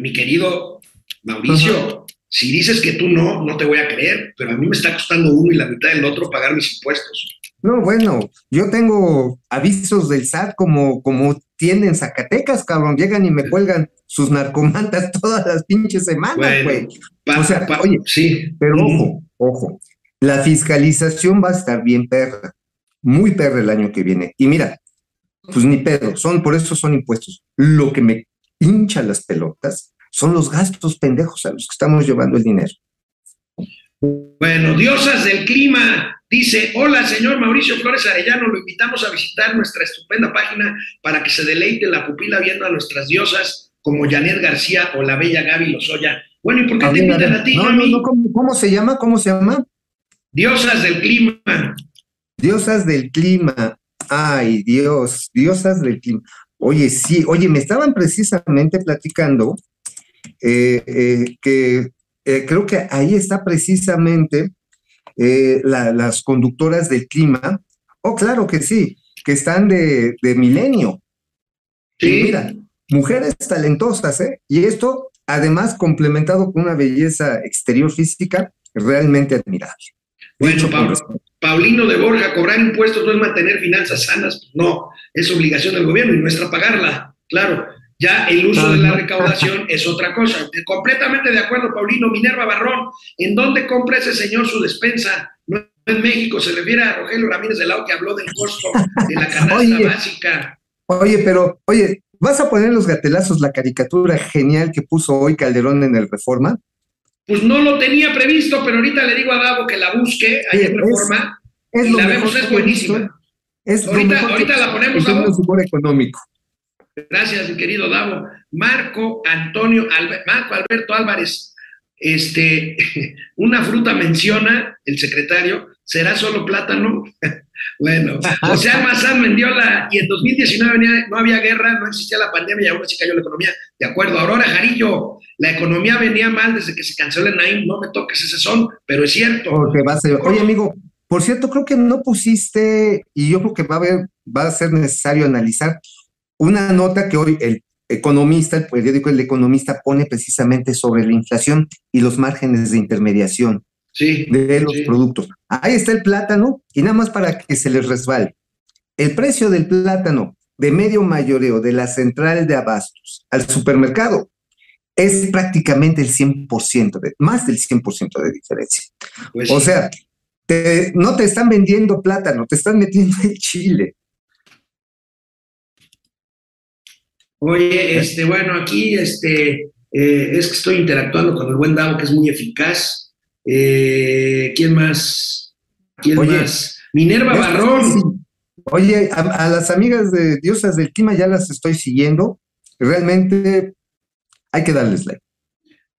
mi querido Mauricio, si dices que tú no, no te voy a creer, pero a mí me está costando uno y la mitad del otro pagar mis impuestos. No, bueno, yo tengo avisos del SAT como, como tienen Zacatecas, cabrón. Llegan y me cuelgan sus narcomantas todas las pinches semanas, Bueno, güey. pa- O sea, oye, sí. Pero Ujú. ojo, ojo, la fiscalización va a estar bien perra, muy perra el año que viene. Y mira, pues ni pedo, son, por eso son impuestos. Lo que me hincha las pelotas son los gastos pendejos a los que estamos llevando el dinero. Bueno, diosas del clima, dice, hola señor Mauricio Flores Arellano, lo invitamos a visitar nuestra estupenda página para que se deleite la pupila viendo a nuestras diosas como Janet García o la bella Gaby Lozoya. Bueno, ¿y por qué A te invitan a ti, no, no no, ¿cómo, cómo se llama? ¿Cómo se llama? Diosas del clima. Diosas del clima. Ay, Dios, diosas del clima. Oye, sí, oye, me estaban precisamente platicando eh, eh, que eh, creo que ahí está precisamente la- las conductoras del clima. Oh, claro que sí, que están de, de milenio. Y Sí, mira, mujeres talentosas, ¿eh? Y esto, además, complementado con una belleza exterior física realmente admirable. Bueno, Pablo. Paulino de Borja, cobrar impuestos no es mantener finanzas sanas, no, es obligación del gobierno y nuestra pagarla, claro. Ya el uso de la recaudación es otra cosa. Completamente de acuerdo, Paulino. Minerva Barrón, ¿en dónde compra ese señor su despensa? No en México, se refiere a Rogelio Ramírez de Lau que habló del costo de la canasta Oye. básica. Oye, pero, oye, ¿vas a poner los gatelazos la caricatura genial que puso hoy Calderón en el Reforma? Pues no lo tenía previsto, pero ahorita le digo a Davo que la busque Oye, en es- Reforma. Es Y la vemos, es buenísima. Es Ahorita- ahorita la ponemos, de humor económico. Gracias, mi querido Davo. Marco Antonio, Marco Alberto Álvarez, este, una fruta menciona el secretario, ¿será solo plátano? bueno, José Almazán Mendiola, y en 2019 venía- no había guerra, no existía la pandemia y aún así cayó la economía. De acuerdo, Aurora Jarillo, la economía venía mal desde que se canceló el Naim, no me toques ese son, pero es cierto. Porque va a ser- Oye, amigo, por cierto, creo que no pusiste, y yo creo que va a haber, va a ser necesario analizar una nota que hoy el economista, el periódico El Economista pone precisamente sobre la inflación y los márgenes de intermediación Sí, de los sí. productos. Ahí está el plátano, y nada más para que se les resbale. El precio del plátano de medio mayoreo de la central de abastos al supermercado es prácticamente el 100%, de, más del 100% de diferencia. Pues O sea, te- no te están vendiendo plátano, te están metiendo el chile. Oye, este, bueno, aquí este, eh, es que estoy interactuando con el buen Davo, que es muy eficaz. Eh, ¿Quién más? ¿Quién Oye, más? Minerva Barrón. Oye, a, a las amigas de Diosas del Clima ya las estoy siguiendo. Realmente hay que darles like.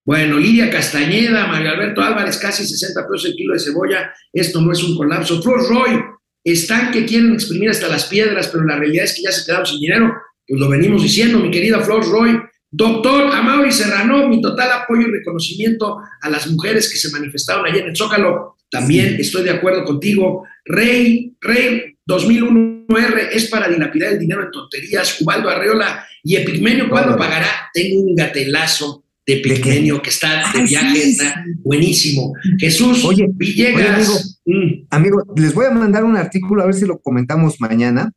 Bueno, Lidia Castañeda, Mario Alberto Álvarez, casi 60 pesos el kilo de cebolla. Esto no es un colapso. Flor Roy, están que quieren exprimir hasta las piedras, pero la realidad es que ya se quedaron sin dinero. Pues lo venimos diciendo, mi querida Flor Roy. Doctor Amaury Serrano, mi total apoyo y reconocimiento a las mujeres que se manifestaron ayer en el Zócalo. También estoy de acuerdo contigo. Rey, Rey 2001R es para dilapidar el dinero en tonterías. Ubaldo Arreola y Epigmenio, ¿cuándo pagará? Tengo un gatelazo de? Epigmenio que está de viaje, está buenísimo. Jesús Oye, Villegas. mm, Amigo, les voy a mandar un artículo a ver si lo comentamos mañana,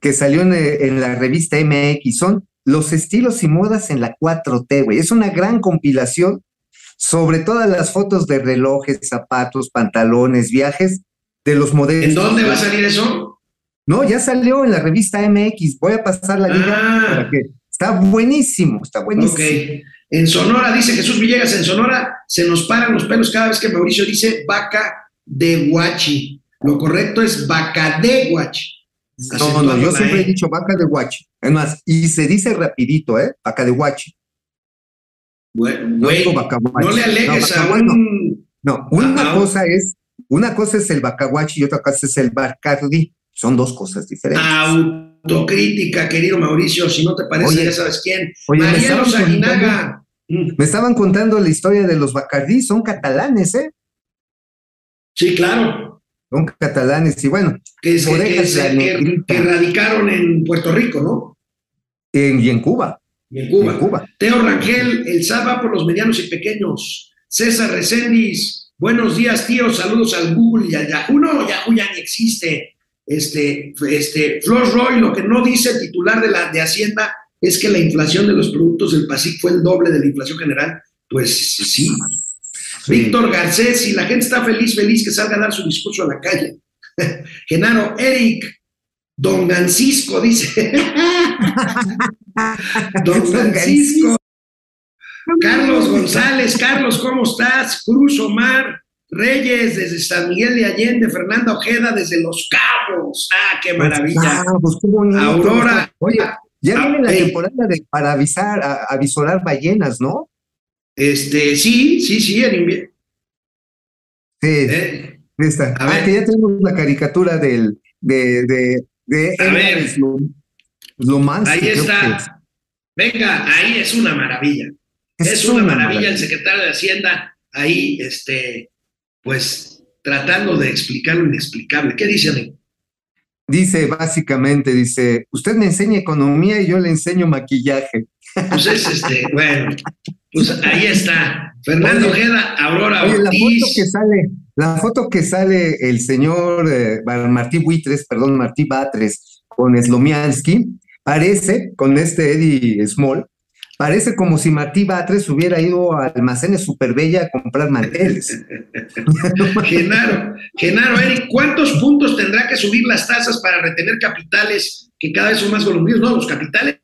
que salió en, eh, en la revista MX. Son los estilos y modas en la 4T, güey. Es una gran compilación sobre todas las fotos de relojes, zapatos, pantalones, viajes de los modelos. ¿En dónde va a salir eso? No, ya salió en la revista MX. Voy a pasar la liga Ah. para que. Está buenísimo, está buenísimo. Ok. En Sonora, dice Jesús Villegas, en Sonora se nos paran los pelos cada vez que Mauricio dice vaca de guachi. Lo correcto es vaca de guachi. No, no, yo siempre he dicho vaca de guachi. Es más, y se dice rapidito, ¿eh? Vaca de guachi. Bueno, No digo le alegues No, a un... No, una cosa es, una cosa es el bacaguachi y otra cosa es el bacardi. Son dos cosas diferentes. Autocrítica, querido Mauricio, si no te parece, Oye, ya sabes quién. oye, me Mariano estaban Saginaga. Mm, Me estaban contando la historia de los bacardí, son catalanes, ¿eh? Sí, claro. Son catalanes y bueno, Que, se- que- radicaron en Puerto Rico, ¿no? en- y en Cuba, Y en Cuba. en Cuba. Teo Rangel, el va por los medianos y pequeños. César Recendis, Buenos días, tío. Saludos al Google y al Yahoo. No, Yahoo ya ni existe. Este, este, Flor Roy, lo que no dice el titular de la de Hacienda es que la inflación de los productos del PASIC fue el doble de la inflación general. Pues sí. Víctor Garcés, si la gente está feliz, feliz que salga a dar su discurso a la calle. Genaro, Eric, Don Francisco, dice. Don Francisco. Carlos González, Carlos, ¿cómo estás? Cruz Omar, Reyes desde San Miguel de Allende, Fernanda Ojeda desde Los Cabos. Ah, qué maravilla. Ah, pues qué bonito. Aurora. Oye, ya Ah, viene la ey. temporada de, para avisar, a, avisorar ballenas, ¿no? Este, sí, sí, sí, en invierno. Sí, Eh, esta. a Ah, ver. que ya tenemos la caricatura del, de, de, de A ver. Slomansky, Ahí es. está. Venga, ahí es una maravilla. Es, una, maravilla el secretario de Hacienda ahí, este, pues, tratando de explicar lo inexplicable. ¿Qué dice, amigo? Dice básicamente, dice, usted me enseña economía y yo le enseño maquillaje. Pues es este, bueno, pues ahí está. Fernando Ojeda, Aurora Oye, la foto que sale, la foto que sale el señor eh, Martí Buitres, perdón, Martí Batres con Slomiansky, parece, con este Eddie Small, parece como si Martí Batres hubiera ido a Almacenes Superbella a comprar manteles. Genaro, Genaro, Eric, ¿cuántos puntos tendrá que subir las tasas para retener capitales que cada vez son más colombianos? No, los capitales,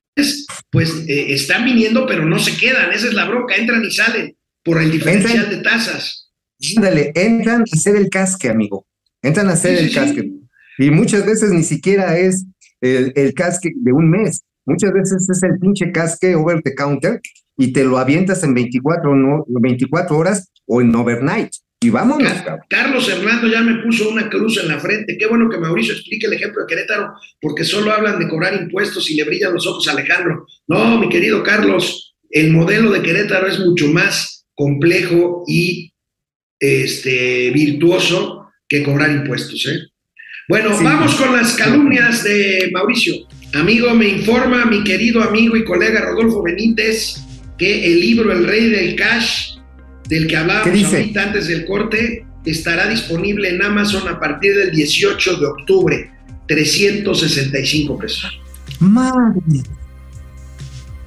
pues, eh, están viniendo, pero no se quedan. Esa es la bronca, entran y salen por el diferencial de tasas. Ándale, entran a hacer el casque, amigo. Entran a hacer Sí, el sí. casque. Y muchas veces ni siquiera es el, el casque de un mes. Muchas veces es el pinche casque over the counter y te lo avientas en 24, no, 24 horas o en overnight. Y vámonos, cabrón. Carlos Hernando ya me puso una cruz en la frente. Qué bueno que Mauricio explique el ejemplo de Querétaro, porque solo hablan de cobrar impuestos y le brillan los ojos a Alejandro. No, mi querido Carlos, el modelo de Querétaro es mucho más complejo y este, virtuoso que cobrar impuestos. ¿eh? Bueno, Sí. vamos con las calumnias de Mauricio. Amigo, me informa mi querido amigo y colega Rodolfo Benítez que el libro El Rey del Cash, del que ¿Qué hablábamos ahorita antes del corte, estará disponible en Amazon a partir del 18 de octubre. 365 pesos. Madre.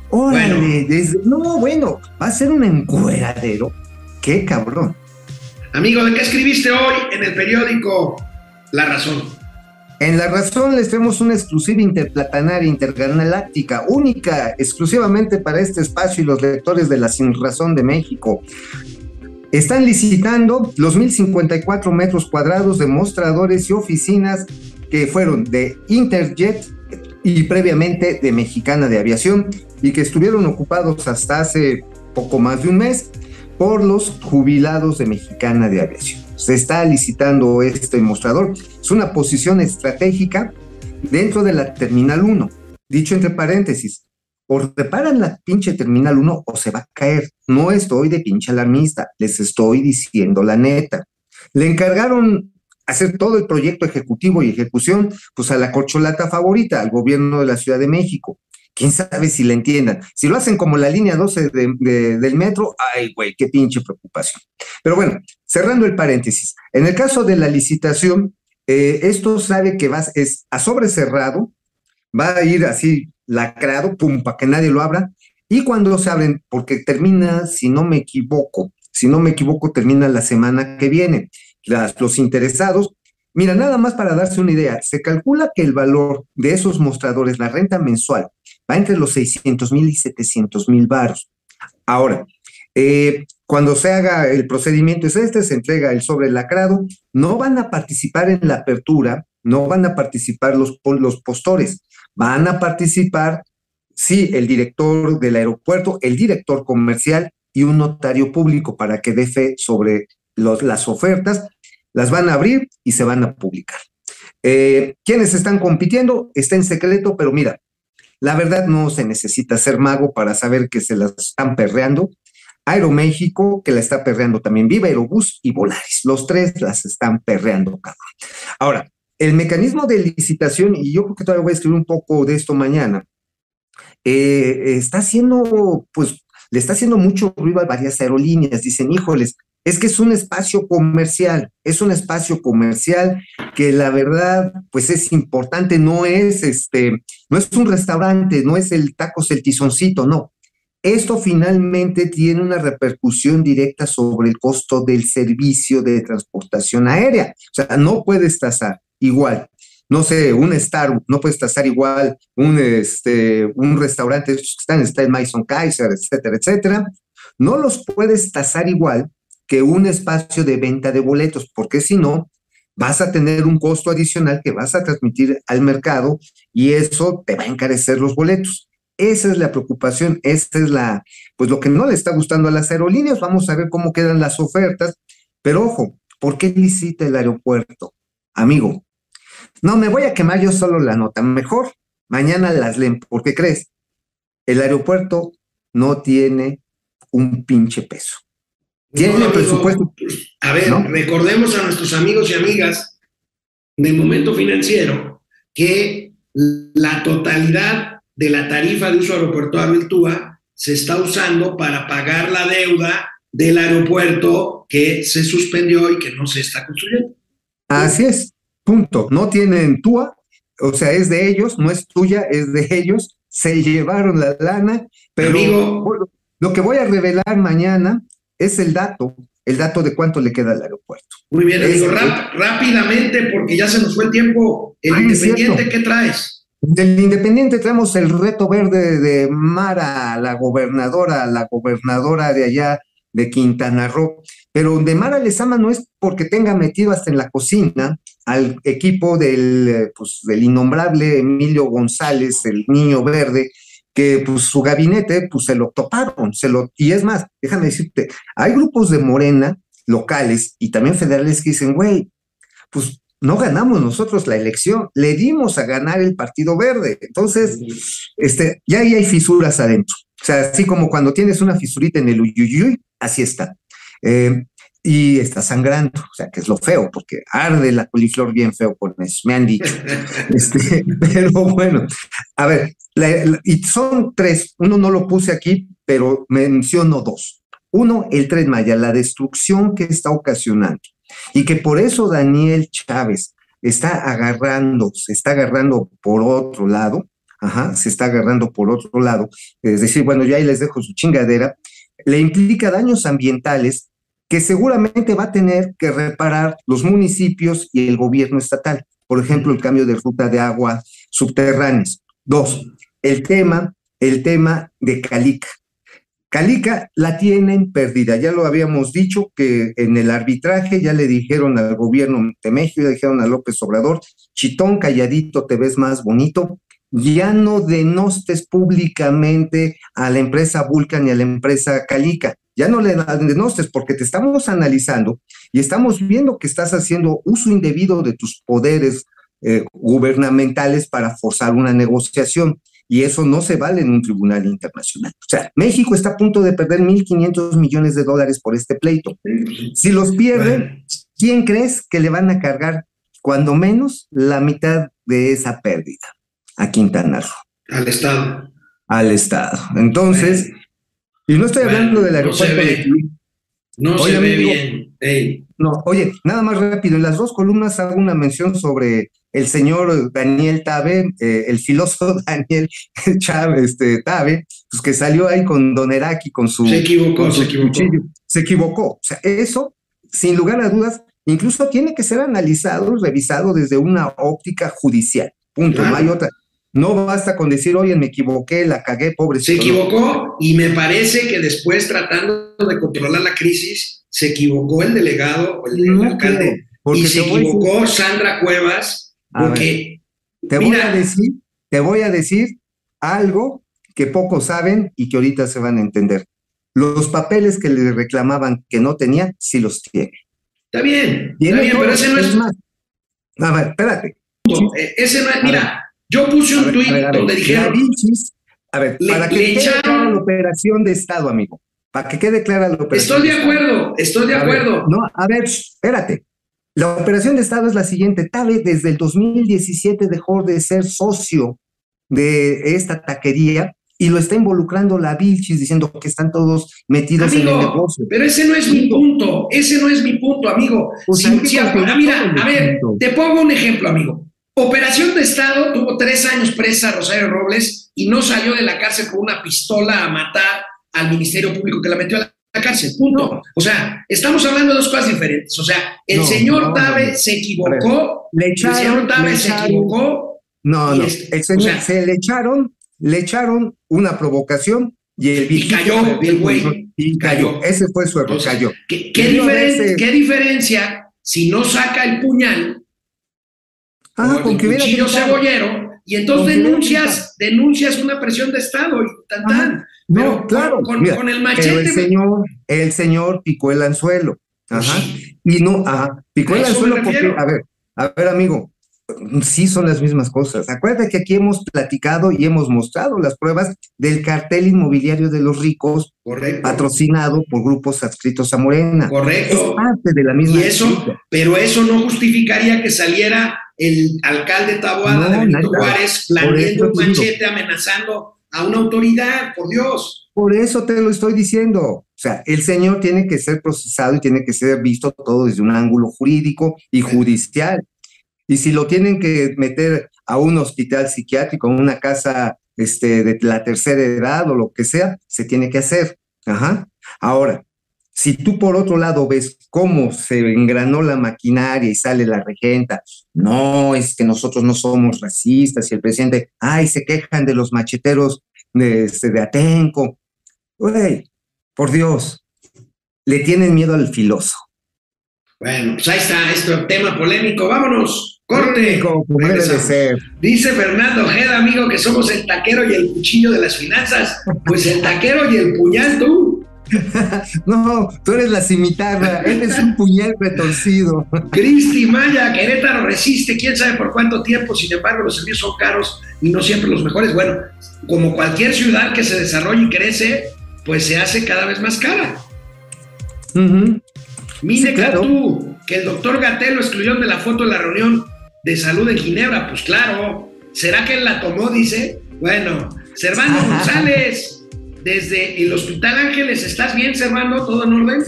Órale, Bueno. desde- no, bueno, va a ser un encueradero. Qué cabrón. Amigo, ¿de qué escribiste hoy en el periódico La Razón? En La Razón les traemos una exclusiva interplatanaria intergaláctica, única, exclusivamente para este espacio y los lectores de la Sin Razón de México. Están licitando los 1054 metros cuadrados de mostradores y oficinas que fueron de Interjet y previamente de Mexicana de Aviación y que estuvieron ocupados hasta hace poco más de un mes por los jubilados de Mexicana de Aviación. Se está licitando este mostrador. Es una posición estratégica dentro de la Terminal 1. Dicho entre paréntesis, o reparan la pinche Terminal 1 o se va a caer. No estoy de pinche alarmista, les estoy diciendo la neta. Le encargaron hacer todo el proyecto ejecutivo y ejecución, pues a la corcholata favorita, al gobierno de la Ciudad de México. Quién sabe si la entiendan. Si lo hacen como la línea 12 de- de- del metro, ay, güey, qué pinche preocupación. Pero bueno, cerrando el paréntesis, en el caso de la licitación, eh, esto sabe que va, es a sobre cerrado, va a ir así lacrado, pum, para que nadie lo abra, y cuando se abren, porque termina, si no me equivoco, si no me equivoco, termina la semana que viene. Las- los interesados, mira, nada más para darse una idea, se calcula que el valor de esos mostradores, la renta mensual, va entre los 600 mil y 700 mil varos. Ahora, eh, cuando se haga el procedimiento es este, se entrega el sobre lacrado, no van a participar en la apertura, no van a participar los, los postores, van a participar, sí, el director del aeropuerto, el director comercial y un notario público para que dé fe sobre las ofertas, las van a abrir y se van a publicar. Eh, ¿Quiénes están compitiendo? Está en secreto, pero mira, la verdad no se necesita ser mago para saber que se las están perreando. Aeroméxico, que la está perreando también, Viva Aerobús y Volaris. Los tres las están perreando, cabrón. Ahora, el mecanismo de licitación, y yo creo que todavía voy a escribir un poco de esto mañana, eh, está haciendo, pues, le está haciendo mucho ruido a varias aerolíneas. Dicen, híjoles, es que es un espacio comercial, es un espacio comercial que la verdad, pues es importante, no es este, no es un restaurante, no es el tacos el tizoncito, no. Esto finalmente tiene una repercusión directa sobre el costo del servicio de transportación aérea. O sea, no puedes tasar igual no sé, un Star, no puedes tasar igual un, este, un restaurante, están, está en Mason Kaiser, etcétera, etcétera, no los puedes tasar igual que un espacio de venta de boletos, porque si no, vas a tener un costo adicional que vas a transmitir al mercado y eso te va a encarecer los boletos. Esa es la preocupación, esa es la, pues lo que no le está gustando a las aerolíneas. Vamos a ver cómo quedan las ofertas, pero ojo, ¿por qué licita el aeropuerto? Amigo, no me voy a quemar yo solo la nota, mejor mañana las leen, porque crees, el aeropuerto no tiene un pinche peso. Tiene No, presupuesto. A ver, ¿No? recordemos a nuestros amigos y amigas del momento financiero que la totalidad de la tarifa de uso aeroportuario del TUA se está usando para pagar la deuda del aeropuerto que se suspendió y que no se está construyendo. Así es, punto. No tienen TUA, o sea, es de ellos, no es tuya, es de ellos. Se llevaron la lana, pero Amigo. lo que voy a revelar mañana es el dato, el dato de cuánto le queda al aeropuerto. Muy bien, Es- amigo, rap- rápidamente, porque ya se nos fue el tiempo. El es independiente. ¿qué traes? Del Independiente traemos el reto verde de Mara, la gobernadora, la gobernadora de allá de Quintana Roo. Pero de Mara Lezama no es porque tenga metido hasta en la cocina al equipo del, eh, pues, del innombrable Emilio González, el niño verde, que pues su gabinete pues se lo toparon, se lo, y es más, déjame decirte, hay grupos de Morena locales y también federales que dicen, güey, pues no ganamos nosotros la elección, le dimos a ganar el Partido Verde. Entonces, este, ya ahí hay fisuras adentro. O sea, así como cuando tienes una fisurita en el uyuyuy, así está. Eh, y está sangrando, o sea, que es lo feo, porque arde la coliflor bien feo con eso, me han dicho. Este, pero bueno, a ver, la- la- y son tres, uno no lo puse aquí, pero menciono dos. Uno, el Tren Maya, la destrucción que está ocasionando y que por eso Daniel Chávez está agarrando, se está agarrando por otro lado, ajá, se está agarrando por otro lado, es decir, bueno, ya ahí les dejo su chingadera, le implica daños ambientales que seguramente va a tener que reparar los municipios y el gobierno estatal. Por ejemplo, el cambio de ruta de agua subterráneas. Dos, el tema, el tema de Calica. Calica la tienen perdida, ya lo habíamos dicho que en el arbitraje ya le dijeron al gobierno de México, ya dijeron a López Obrador, chitón calladito te ves más bonito, ya no denostes públicamente a la empresa Vulcan y a la empresa Calica, ya no le denostes porque te estamos analizando y estamos viendo que estás haciendo uso indebido de tus poderes eh, gubernamentales para forzar una negociación y eso no se vale en un tribunal internacional. O sea, México está a punto de perder 1.500 millones de dólares por este pleito. Si los pierde, ¿quién crees que le van a cargar cuando menos la mitad de esa pérdida a Quintana Roo, al Estado. al Estado? Entonces, y no estoy Bueno, hablando del no se aeropuerto ve. de No Oye, se ve amigo. bien. Ey, No, oye, nada más rápido, en las dos columnas hago una mención sobre el señor Daniel Tabe, eh, el filósofo Daniel Chávez este, Tabe, pues que salió ahí con Don Eraki, con su, se equivocó, con su se equivocó. cuchillo. Se equivocó. O sea, eso, sin lugar a dudas, incluso tiene que ser analizado, revisado desde una óptica judicial. Punto, Claro. no hay otra. No basta con decir, oye, me equivoqué, la cagué, pobre. Se equivocó y me parece que después, tratando de controlar la crisis, se equivocó el delegado, el, el No alcalde, porque y se decir- equivocó Sandra Cuevas, ver. porque Te voy a decir, te voy a decir algo que pocos saben y que ahorita se van a entender. Los papeles que le reclamaban que no tenía, sí los tiene. está bien, está bien, pero ese no es, más. A ver, espérate. eh, ese no es, mira, yo puse un tuit donde dijeron, a ver, Le- para que le quede clara la operación de Estado, amigo. Para que quede clara la operación. estoy de acuerdo, estoy de A ver, acuerdo. no, a ver, espérate. La operación de Estado es la siguiente. Tabe desde el 2017 dejó de ser socio de esta taquería y lo está involucrando la Vilchis diciendo que están todos metidos en el negocio. pero ese no es mi punto, ese no es mi punto, amigo. Pues Si- si- considerar mira, a ver, te pongo un ejemplo, amigo. Operación de Estado tuvo tres años presa Rosario Robles y no salió de la cárcel con una pistola a matar al Ministerio Público que la metió a la cárcel. Punto. O sea, estamos hablando de dos cosas diferentes. O sea, el No, señor Tabe no. se equivocó, Le el señor echaron, Tabe se echaron- equivocó. No, Y no. este, el señor, o sea- se le echaron, le echaron una provocación y el viejito cayó, el güey. Y cayó. Ese fue su error, cayó. ¿Qué, qué diferen- qué diferencia si no saca el puñal Ah, con que hubiera cuchillo gritado. cebollero y entonces denuncias, denuncias una presión de Estado y tan tan. No, Pero claro. con, mira, con el pero machete. el señor, el señor picó el anzuelo. Ajá. Sí. Y no, ajá, picó el anzuelo porque, a ver, a ver, amigo, sí son las mismas cosas. Acuérdate que aquí hemos platicado y hemos mostrado las pruebas del cartel inmobiliario de los ricos Correcto. patrocinado por grupos adscritos a Morena. Es Correcto. parte de la misma Y eso, pero eso no justificaría que saliera el alcalde Taboada No, de Benito. Juárez eso un machete amenazando a una autoridad, por Dios. Por eso te lo estoy diciendo. O sea, el señor tiene que ser procesado y tiene que ser visto todo desde un ángulo jurídico y judicial. Y si lo tienen que meter a un hospital psiquiátrico, a una casa este, de la tercera edad o lo que sea, se tiene que hacer. Ajá. Ahora, si tú por otro lado ves cómo se engranó la maquinaria y sale la regenta, no, es que nosotros no somos racistas y el presidente, ay, se quejan de los macheteros de, este, de Atenco. Güey, por Dios, le tienen miedo al filoso. Bueno, pues ahí está, este tema polémico. Vámonos, corte. Como debe de Regresamos. ser. Dice Fernando Ojeda, amigo, que somos el taquero y el cuchillo de las finanzas. Pues el taquero y el puñal, tú. No, tú eres la cimitarra, eres un puñal retorcido. Cristi Maya, Querétaro resiste, quién sabe por cuánto tiempo, sin embargo, los servicios son caros y no siempre los mejores. Bueno, como cualquier ciudad que se desarrolla y crece, pues se hace cada vez más cara. Ujú. Mire, Sí, claro. tú, que el doctor Gatel lo excluyeron de la foto de la reunión de salud en Ginebra. Pues claro, ¿será que él la tomó? Dice. Bueno, Servando González, desde el Hospital Ángeles, ¿estás bien, Servando? ¿Todo en orden?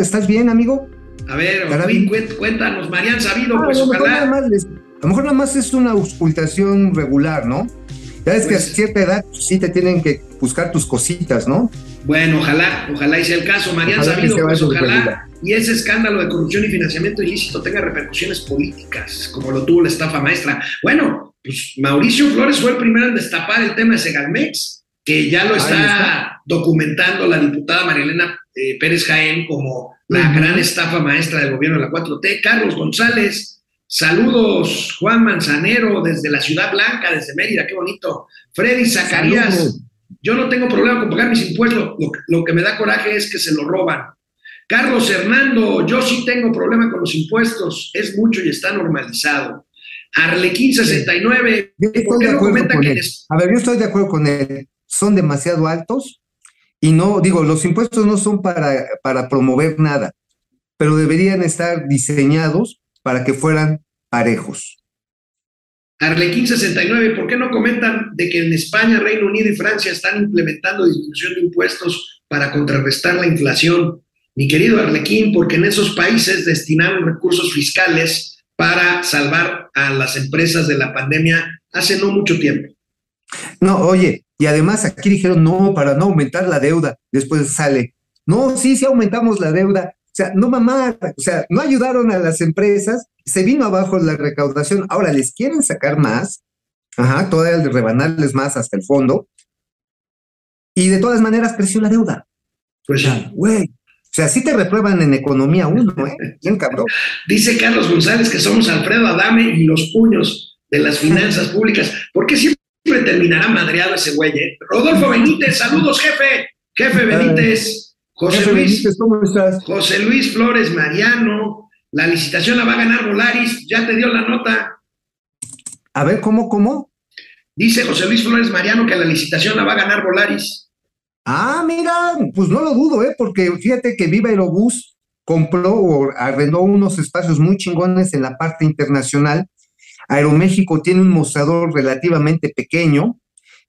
¿estás bien, amigo? A ver, cuéntanos, Marian Sabido, Ah, pues a, mejor ojalá. les- a lo mejor nada más es una auscultación regular, ¿no? Ya ves que a Pues- cierta edad pues, sí te tienen que buscar tus cositas, ¿no? Bueno, ojalá, ojalá y sea el caso. Marian Ojalá Sabido, pues ojalá y ese escándalo de corrupción y financiamiento ilícito tenga repercusiones políticas, como lo tuvo la estafa maestra. Bueno, pues Mauricio Flores fue el primero en destapar el tema de Segalmex, que ya lo está, está. documentando la diputada Marilena eh, Pérez Jaén como la gran estafa maestra del gobierno de la 4T. Carlos González, saludos. Juan Manzanero, desde la Ciudad Blanca, desde Mérida, qué bonito. Freddy Zacarías. Saludos. Yo no tengo problema con pagar mis impuestos, lo, lo que me da coraje es que se lo roban. Carlos Hernando, yo sí tengo problema con los impuestos, es mucho y está normalizado. Arlequín 69, Yo ¿por estoy qué de acuerdo que les- A ver, yo estoy de acuerdo con él. Son demasiado altos y no, digo, los impuestos no son para, para promover nada, pero deberían estar diseñados para que fueran parejos. Arlequín 69, ¿por qué no comentan de que en España, Reino Unido y Francia están implementando disminución de impuestos para contrarrestar la inflación? Mi querido Arlequín, porque en esos países destinaron recursos fiscales para salvar a las empresas de la pandemia hace no mucho tiempo. No, oye, y además aquí dijeron, no, para no aumentar la deuda. Después sale, no, sí, sí aumentamos la deuda. O sea, no mamá, o sea, no ayudaron a las empresas, se vino abajo la recaudación, ahora les quieren sacar más, ajá, todavía de rebanarles más hasta el fondo, y de todas maneras creció la deuda. Pues sea, güey, o sea, sí te reprueban en economía uno, ¿eh? Bien cabrón. Dice Carlos González que somos Alfredo Adame y los puños de las finanzas públicas. ¿Por qué siempre terminará madreado ese güey? eh? Rodolfo Benítez, saludos, jefe. Jefe Benítez, José Jefe Luis, Benítez, ¿cómo estás? José Luis Flores Mariano. La licitación la va a ganar Volaris, ya te dio la nota. A ver, ¿cómo, cómo? Dice José Luis Flores Mariano que la licitación la va a ganar Volaris. Ah, mira, pues no lo dudo, ¿eh? Porque fíjate que Viva Aerobús compró o arrendó unos espacios muy chingones en la parte internacional. Aeroméxico tiene un mostrador relativamente pequeño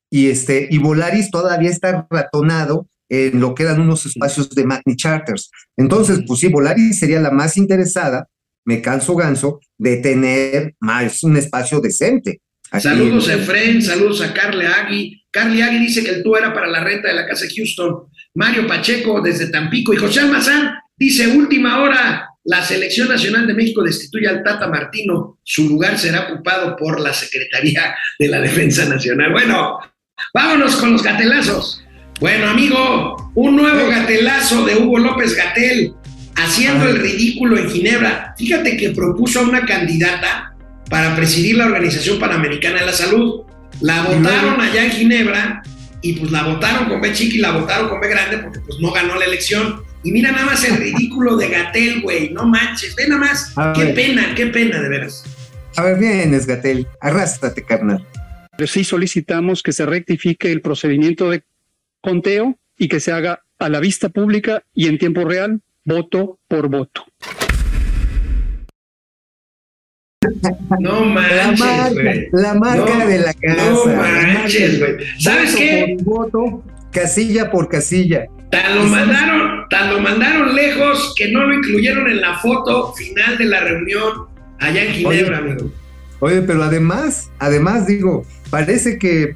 y, este, y Volaris todavía está ratonado en lo que eran unos espacios de Magni Charters. Entonces, pues sí, Volaris sería la más interesada, me canso ganso, de tener más un espacio decente. Aquí saludos a Efren, saludos a Carle Agui. Carle Agui dice que el tú era para la renta de la casa de Houston. Mario Pacheco desde Tampico y José Almazán dice, última hora, la Selección Nacional de México destituye al Tata Martino. Su lugar será ocupado por la Secretaría de la Defensa Nacional. Bueno, vámonos con los gatelazos. Bueno, amigo, un nuevo gatelazo de Hugo López Gatel haciendo el ridículo en Ginebra. Fíjate que propuso a una candidata para presidir la Organización Panamericana de la Salud. La votaron allá en Ginebra y pues la votaron con B chica y la votaron con B grande porque pues no ganó la elección. Y mira nada más el ridículo de Gatel, güey, no manches, ve nada más. A qué ver. pena, qué pena, de veras. A ver, vienes, Gatel, arrástrate, carnal. Sí solicitamos que se rectifique el procedimiento de conteo y que se haga a la vista pública y en tiempo real, voto por voto. No manches, la marca, güey. la marca no, de la casa. No manches, güey. ¿Sabes voto qué? Por voto, casilla por casilla. Tan lo mandaron, tan lo mandaron lejos que no lo incluyeron en la foto final de la reunión allá en Ginebra, Oye, amigo. Oye, pero además, además digo, parece que,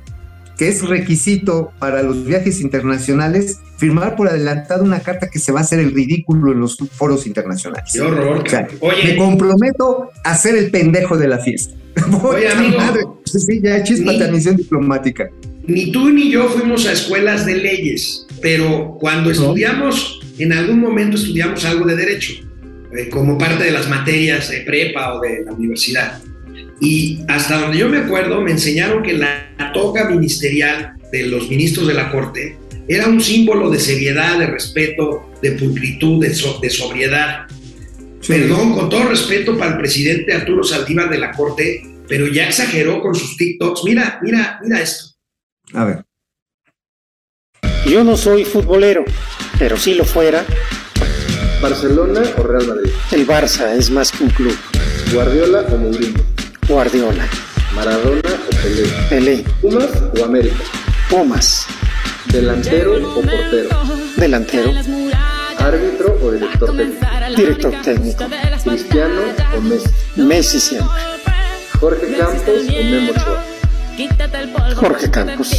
que es requisito para los viajes internacionales firmar por adelantado una carta que se va a hacer el ridículo en los foros internacionales. Qué horror. O sea, Oye. me comprometo a ser el pendejo de la fiesta. Oye, amigo. madre. Sí, ya chispa Ni- misión diplomática. Ni tú ni yo fuimos a escuelas de leyes, pero cuando estudiamos, en algún momento estudiamos algo de derecho, eh, como parte de las materias de prepa o de la universidad. Y hasta donde yo me acuerdo, me enseñaron que la toga ministerial de los ministros de la Corte era un símbolo de seriedad, de respeto, de pulcritud, de, so- de sobriedad. Perdón, con todo respeto para el presidente Arturo Saldívar de la Corte, pero ya exageró con sus TikToks. Mira, mira, mira esto. A ver. Yo no soy futbolero, pero si lo fuera, ¿Barcelona o Real Madrid? el Barça es más que un club. ¿Guardiola o Mourinho? Guardiola, ¿Maradona o Pelé? Pelé, ¿Pumas o América? Pumas, ¿Delantero o portero? delantero, ¿Árbitro o director técnico? director técnico, ¿Cristiano o Messi? Messi siempre, ¿Jorge Campos o Memo Ochoa? Jorge Campos.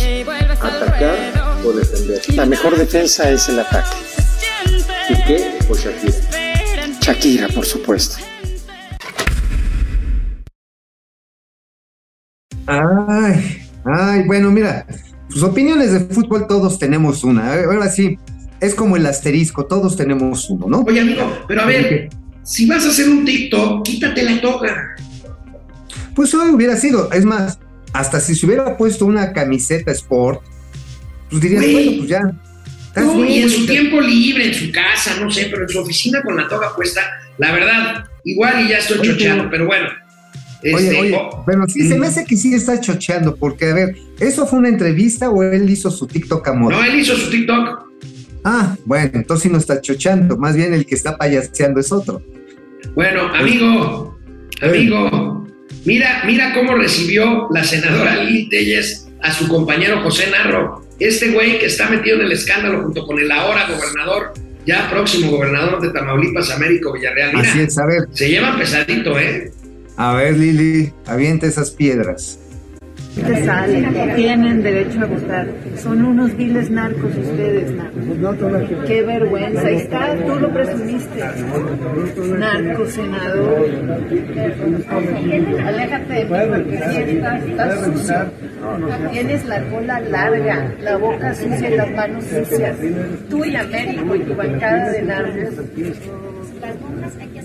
¿Atacar o defender? La mejor defensa es el ataque. ¿Piqué o Shakira? Shakira, por supuesto. Ay, ay, bueno, mira, sus opiniones de fútbol todos tenemos una. Ahora sí, es como el asterisco, todos tenemos uno, ¿no? Oye, amigo, pero a ver, si vas a hacer un TikTok, quítate la toga. Pues hoy hubiera sido, es más, hasta si se hubiera puesto una camiseta sport, pues dirías, Güey. bueno, pues ya. No, bien, y en su tiempo libre, en su casa, no sé, pero en su oficina con la toga puesta, la verdad, igual y ya estoy Oye, chocheando, pero- pero bueno. Oye, Este, oye, oh, bueno, sí, se mm. me hace que sí está chocheando, porque, a ver, ¿eso fue una entrevista o él hizo su TikTok amor? no, él hizo su TikTok. Ah, bueno, entonces sí no está chocheando, más bien el que está payaseando es otro. Bueno, amigo, amigo, mira, mira cómo recibió la senadora Lili Telles a su compañero José Narro. Este güey que está metido en el escándalo junto con el ahora gobernador, ya próximo gobernador de Tamaulipas, Américo Villarreal. Mira, Así es, a ver, se llevan pesadito, ¿eh? a ver, Lili, avienta esas piedras. Te sale, tienen derecho a votar. Son unos viles narcos ustedes, narcos. Qué vergüenza. Ahí está, tú lo presumiste. Narco senador. Aléjate de mí porque sí estás, estás sucio. Tienes la cola larga, la boca sucia y las manos sucias. Tú y Américo y tu bancada de narcos. Uy,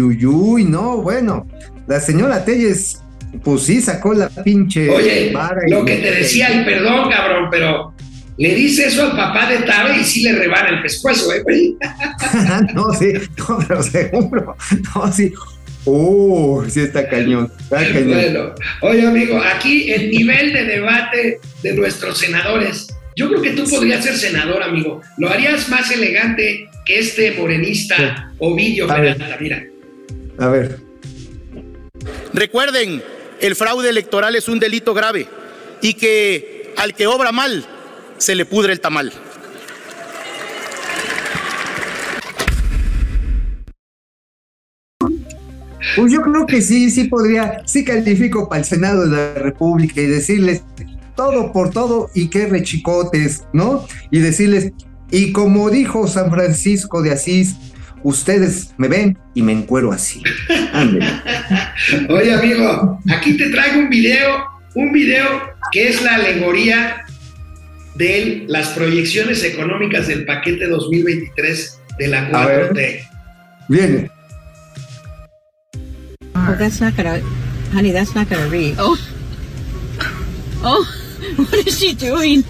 uy, uy, uy, uy, no, bueno, la señora Telles, pues sí, sacó la pinche Oye, lo que te decía, y perdón, cabrón, pero le dice eso al papá de Tabe y sí le rebana el pescuezo, ¿eh, güey? no, sí, no, pero seguro, no, sí. Uh, sí está cañón, está cañón. Bueno, oye, amigo, aquí el nivel de debate de nuestros senadores. Yo creo que tú podrías ser senador, amigo. Lo harías más elegante que este morenista Ovidio. Peralta, mira. A ver, Recuerden, el fraude electoral es un delito grave y que al que obra mal se le pudre el tamal. Pues yo creo que sí, sí podría, sí califico para el Senado de la República y decirles todo por todo y qué rechicotes, ¿no? Y decirles, y como dijo San Francisco de Asís, ustedes me ven y me encuero así. Oye, amigo, aquí te traigo un video, un video que es la alegoría de las proyecciones económicas del paquete 2023 de la A ver. 4T. Viene. Oh, that's not gonna, honey, that's not gonna read. Oh. Oh, what is she doing?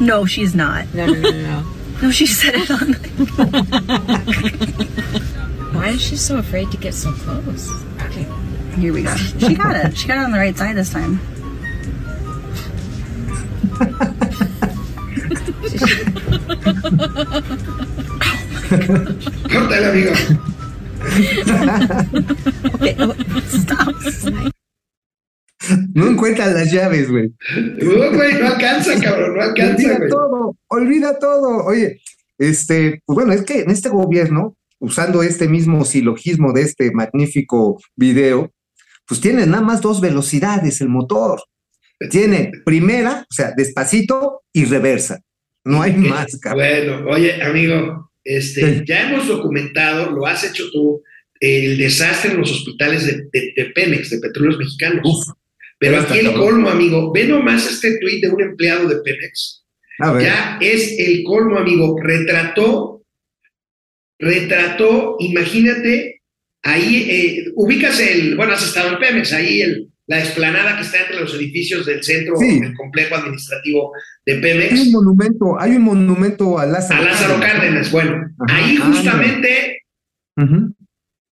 No, she's not. No, no, no, no. No, she said it on. Why is she so afraid to get so close? Okay, here we go. She got it. She got it on the right side this time. Córtale, amigo. Okay, oh, stop. No encuentran las llaves, güey. Uh, güey, no alcanza, cabrón, no alcanza, Olvida güey. todo, olvida todo. Oye, este, pues bueno, es que en este gobierno, usando este mismo silogismo de este magnífico video, pues tiene nada más dos velocidades el motor. Tiene primera, o sea, despacito y reversa. No hay más, cabrón. Bueno, oye, amigo, este, Sí. ya hemos documentado, lo has hecho tú, el desastre en los hospitales de, de- de Pemex, de Petróleos Mexicanos. Uf, Pero aquí el colmo, amigo, ve nomás este tuit de un empleado de Pemex. A ver, Ya es el colmo, amigo. Retrató, retrató, imagínate, ahí, eh, ubicas el, bueno, has estado en Pemex, ahí el, la explanada que está entre los edificios del centro, Sí. del complejo administrativo de hay un Pemex, monumento, hay un monumento a Lázaro. a Lázaro Cárdenas. Bueno, Ajá, ahí justamente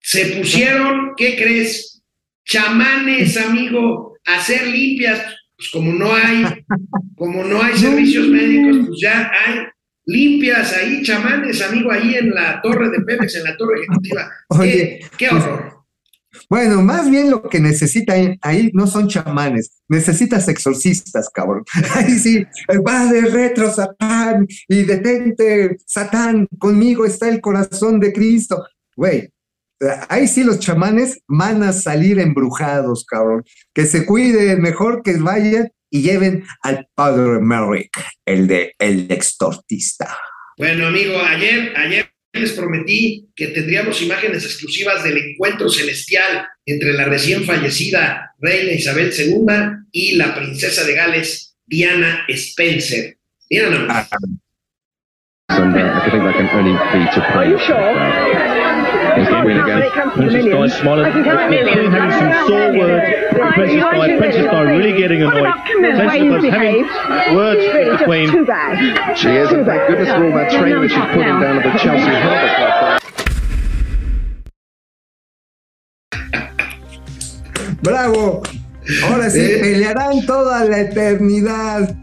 se pusieron, ¿qué crees? Chamanes, amigo, hacer limpias, pues como no hay, como no hay servicios médicos, pues ya hay limpias ahí, chamanes, amigo, ahí en la torre de Pemex, en la torre ejecutiva. Oye, qué, qué pues, horror. Bueno, más bien lo que necesita ahí- ahí no son chamanes, necesitas exorcistas, cabrón. Ahí sí, va de retro, Satán, y detente, Satán, conmigo está el corazón de Cristo. Güey, ahí sí los chamanes van a salir embrujados, cabrón. Que se cuiden, mejor que vayan y lleven al Padre Merrick, el de el extortista. Bueno, amigo, ayer, ayer les prometí que tendríamos imágenes exclusivas del encuentro celestial entre la recién fallecida reina Isabel II y la princesa de Gales, Diana Spencer. Mira nada When good. it the Princess Di smiling. Millions. having some sore words. Princess Di, Princess Di really getting annoyed. Princess Di's having words with the Queen. She is, and thank goodness for all that training that she's putting down at the Chelsea Harbour Club. ¡Bravo! Ahora sí, ¿Eh? pelearán toda la eternidad.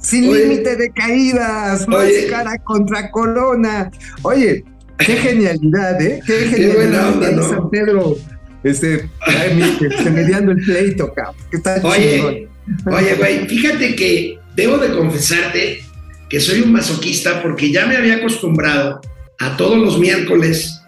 Sin límite de caídas, Oye. máscara contra corona. Oye, qué genialidad, ¿eh? Qué genialidad. buena onda, ahí ¿no? San Pedro, este, este, mediando el pleito, cabrón. Oye, oye, güey, fíjate que debo de confesarte que soy un masoquista porque ya me había acostumbrado a todos los miércoles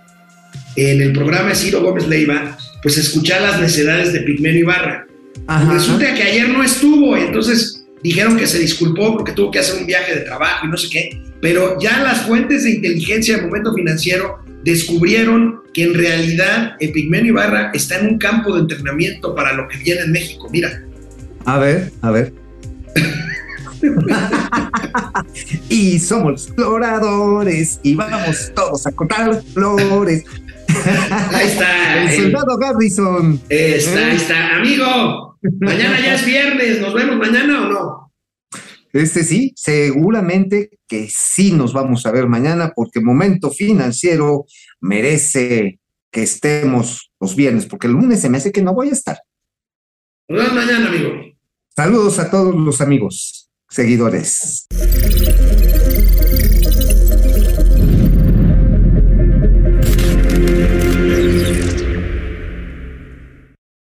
en el programa de Ciro Gómez Leiva, pues escuchar las necedades de Pigmenio Ibarra. Ajá. Resulta que ayer no estuvo, entonces dijeron que se disculpó porque tuvo que hacer un viaje de trabajo y no sé qué, pero ya las fuentes de inteligencia del momento financiero descubrieron que en realidad Epigmenio Ibarra está en un campo de entrenamiento para lo que viene en México. Mira, A ver, a ver. y somos exploradores y vamos todos a cortar flores. ahí está. El soldado Garrison. Está, ahí está. Amigo, mañana ya es viernes. ¿Nos vemos mañana o no? Este sí, seguramente que sí nos vamos a ver mañana porque Momento Financiero merece que estemos los viernes, porque el lunes se me hace que no voy a estar. Nos vemos mañana, amigo. Saludos a todos los amigos, seguidores.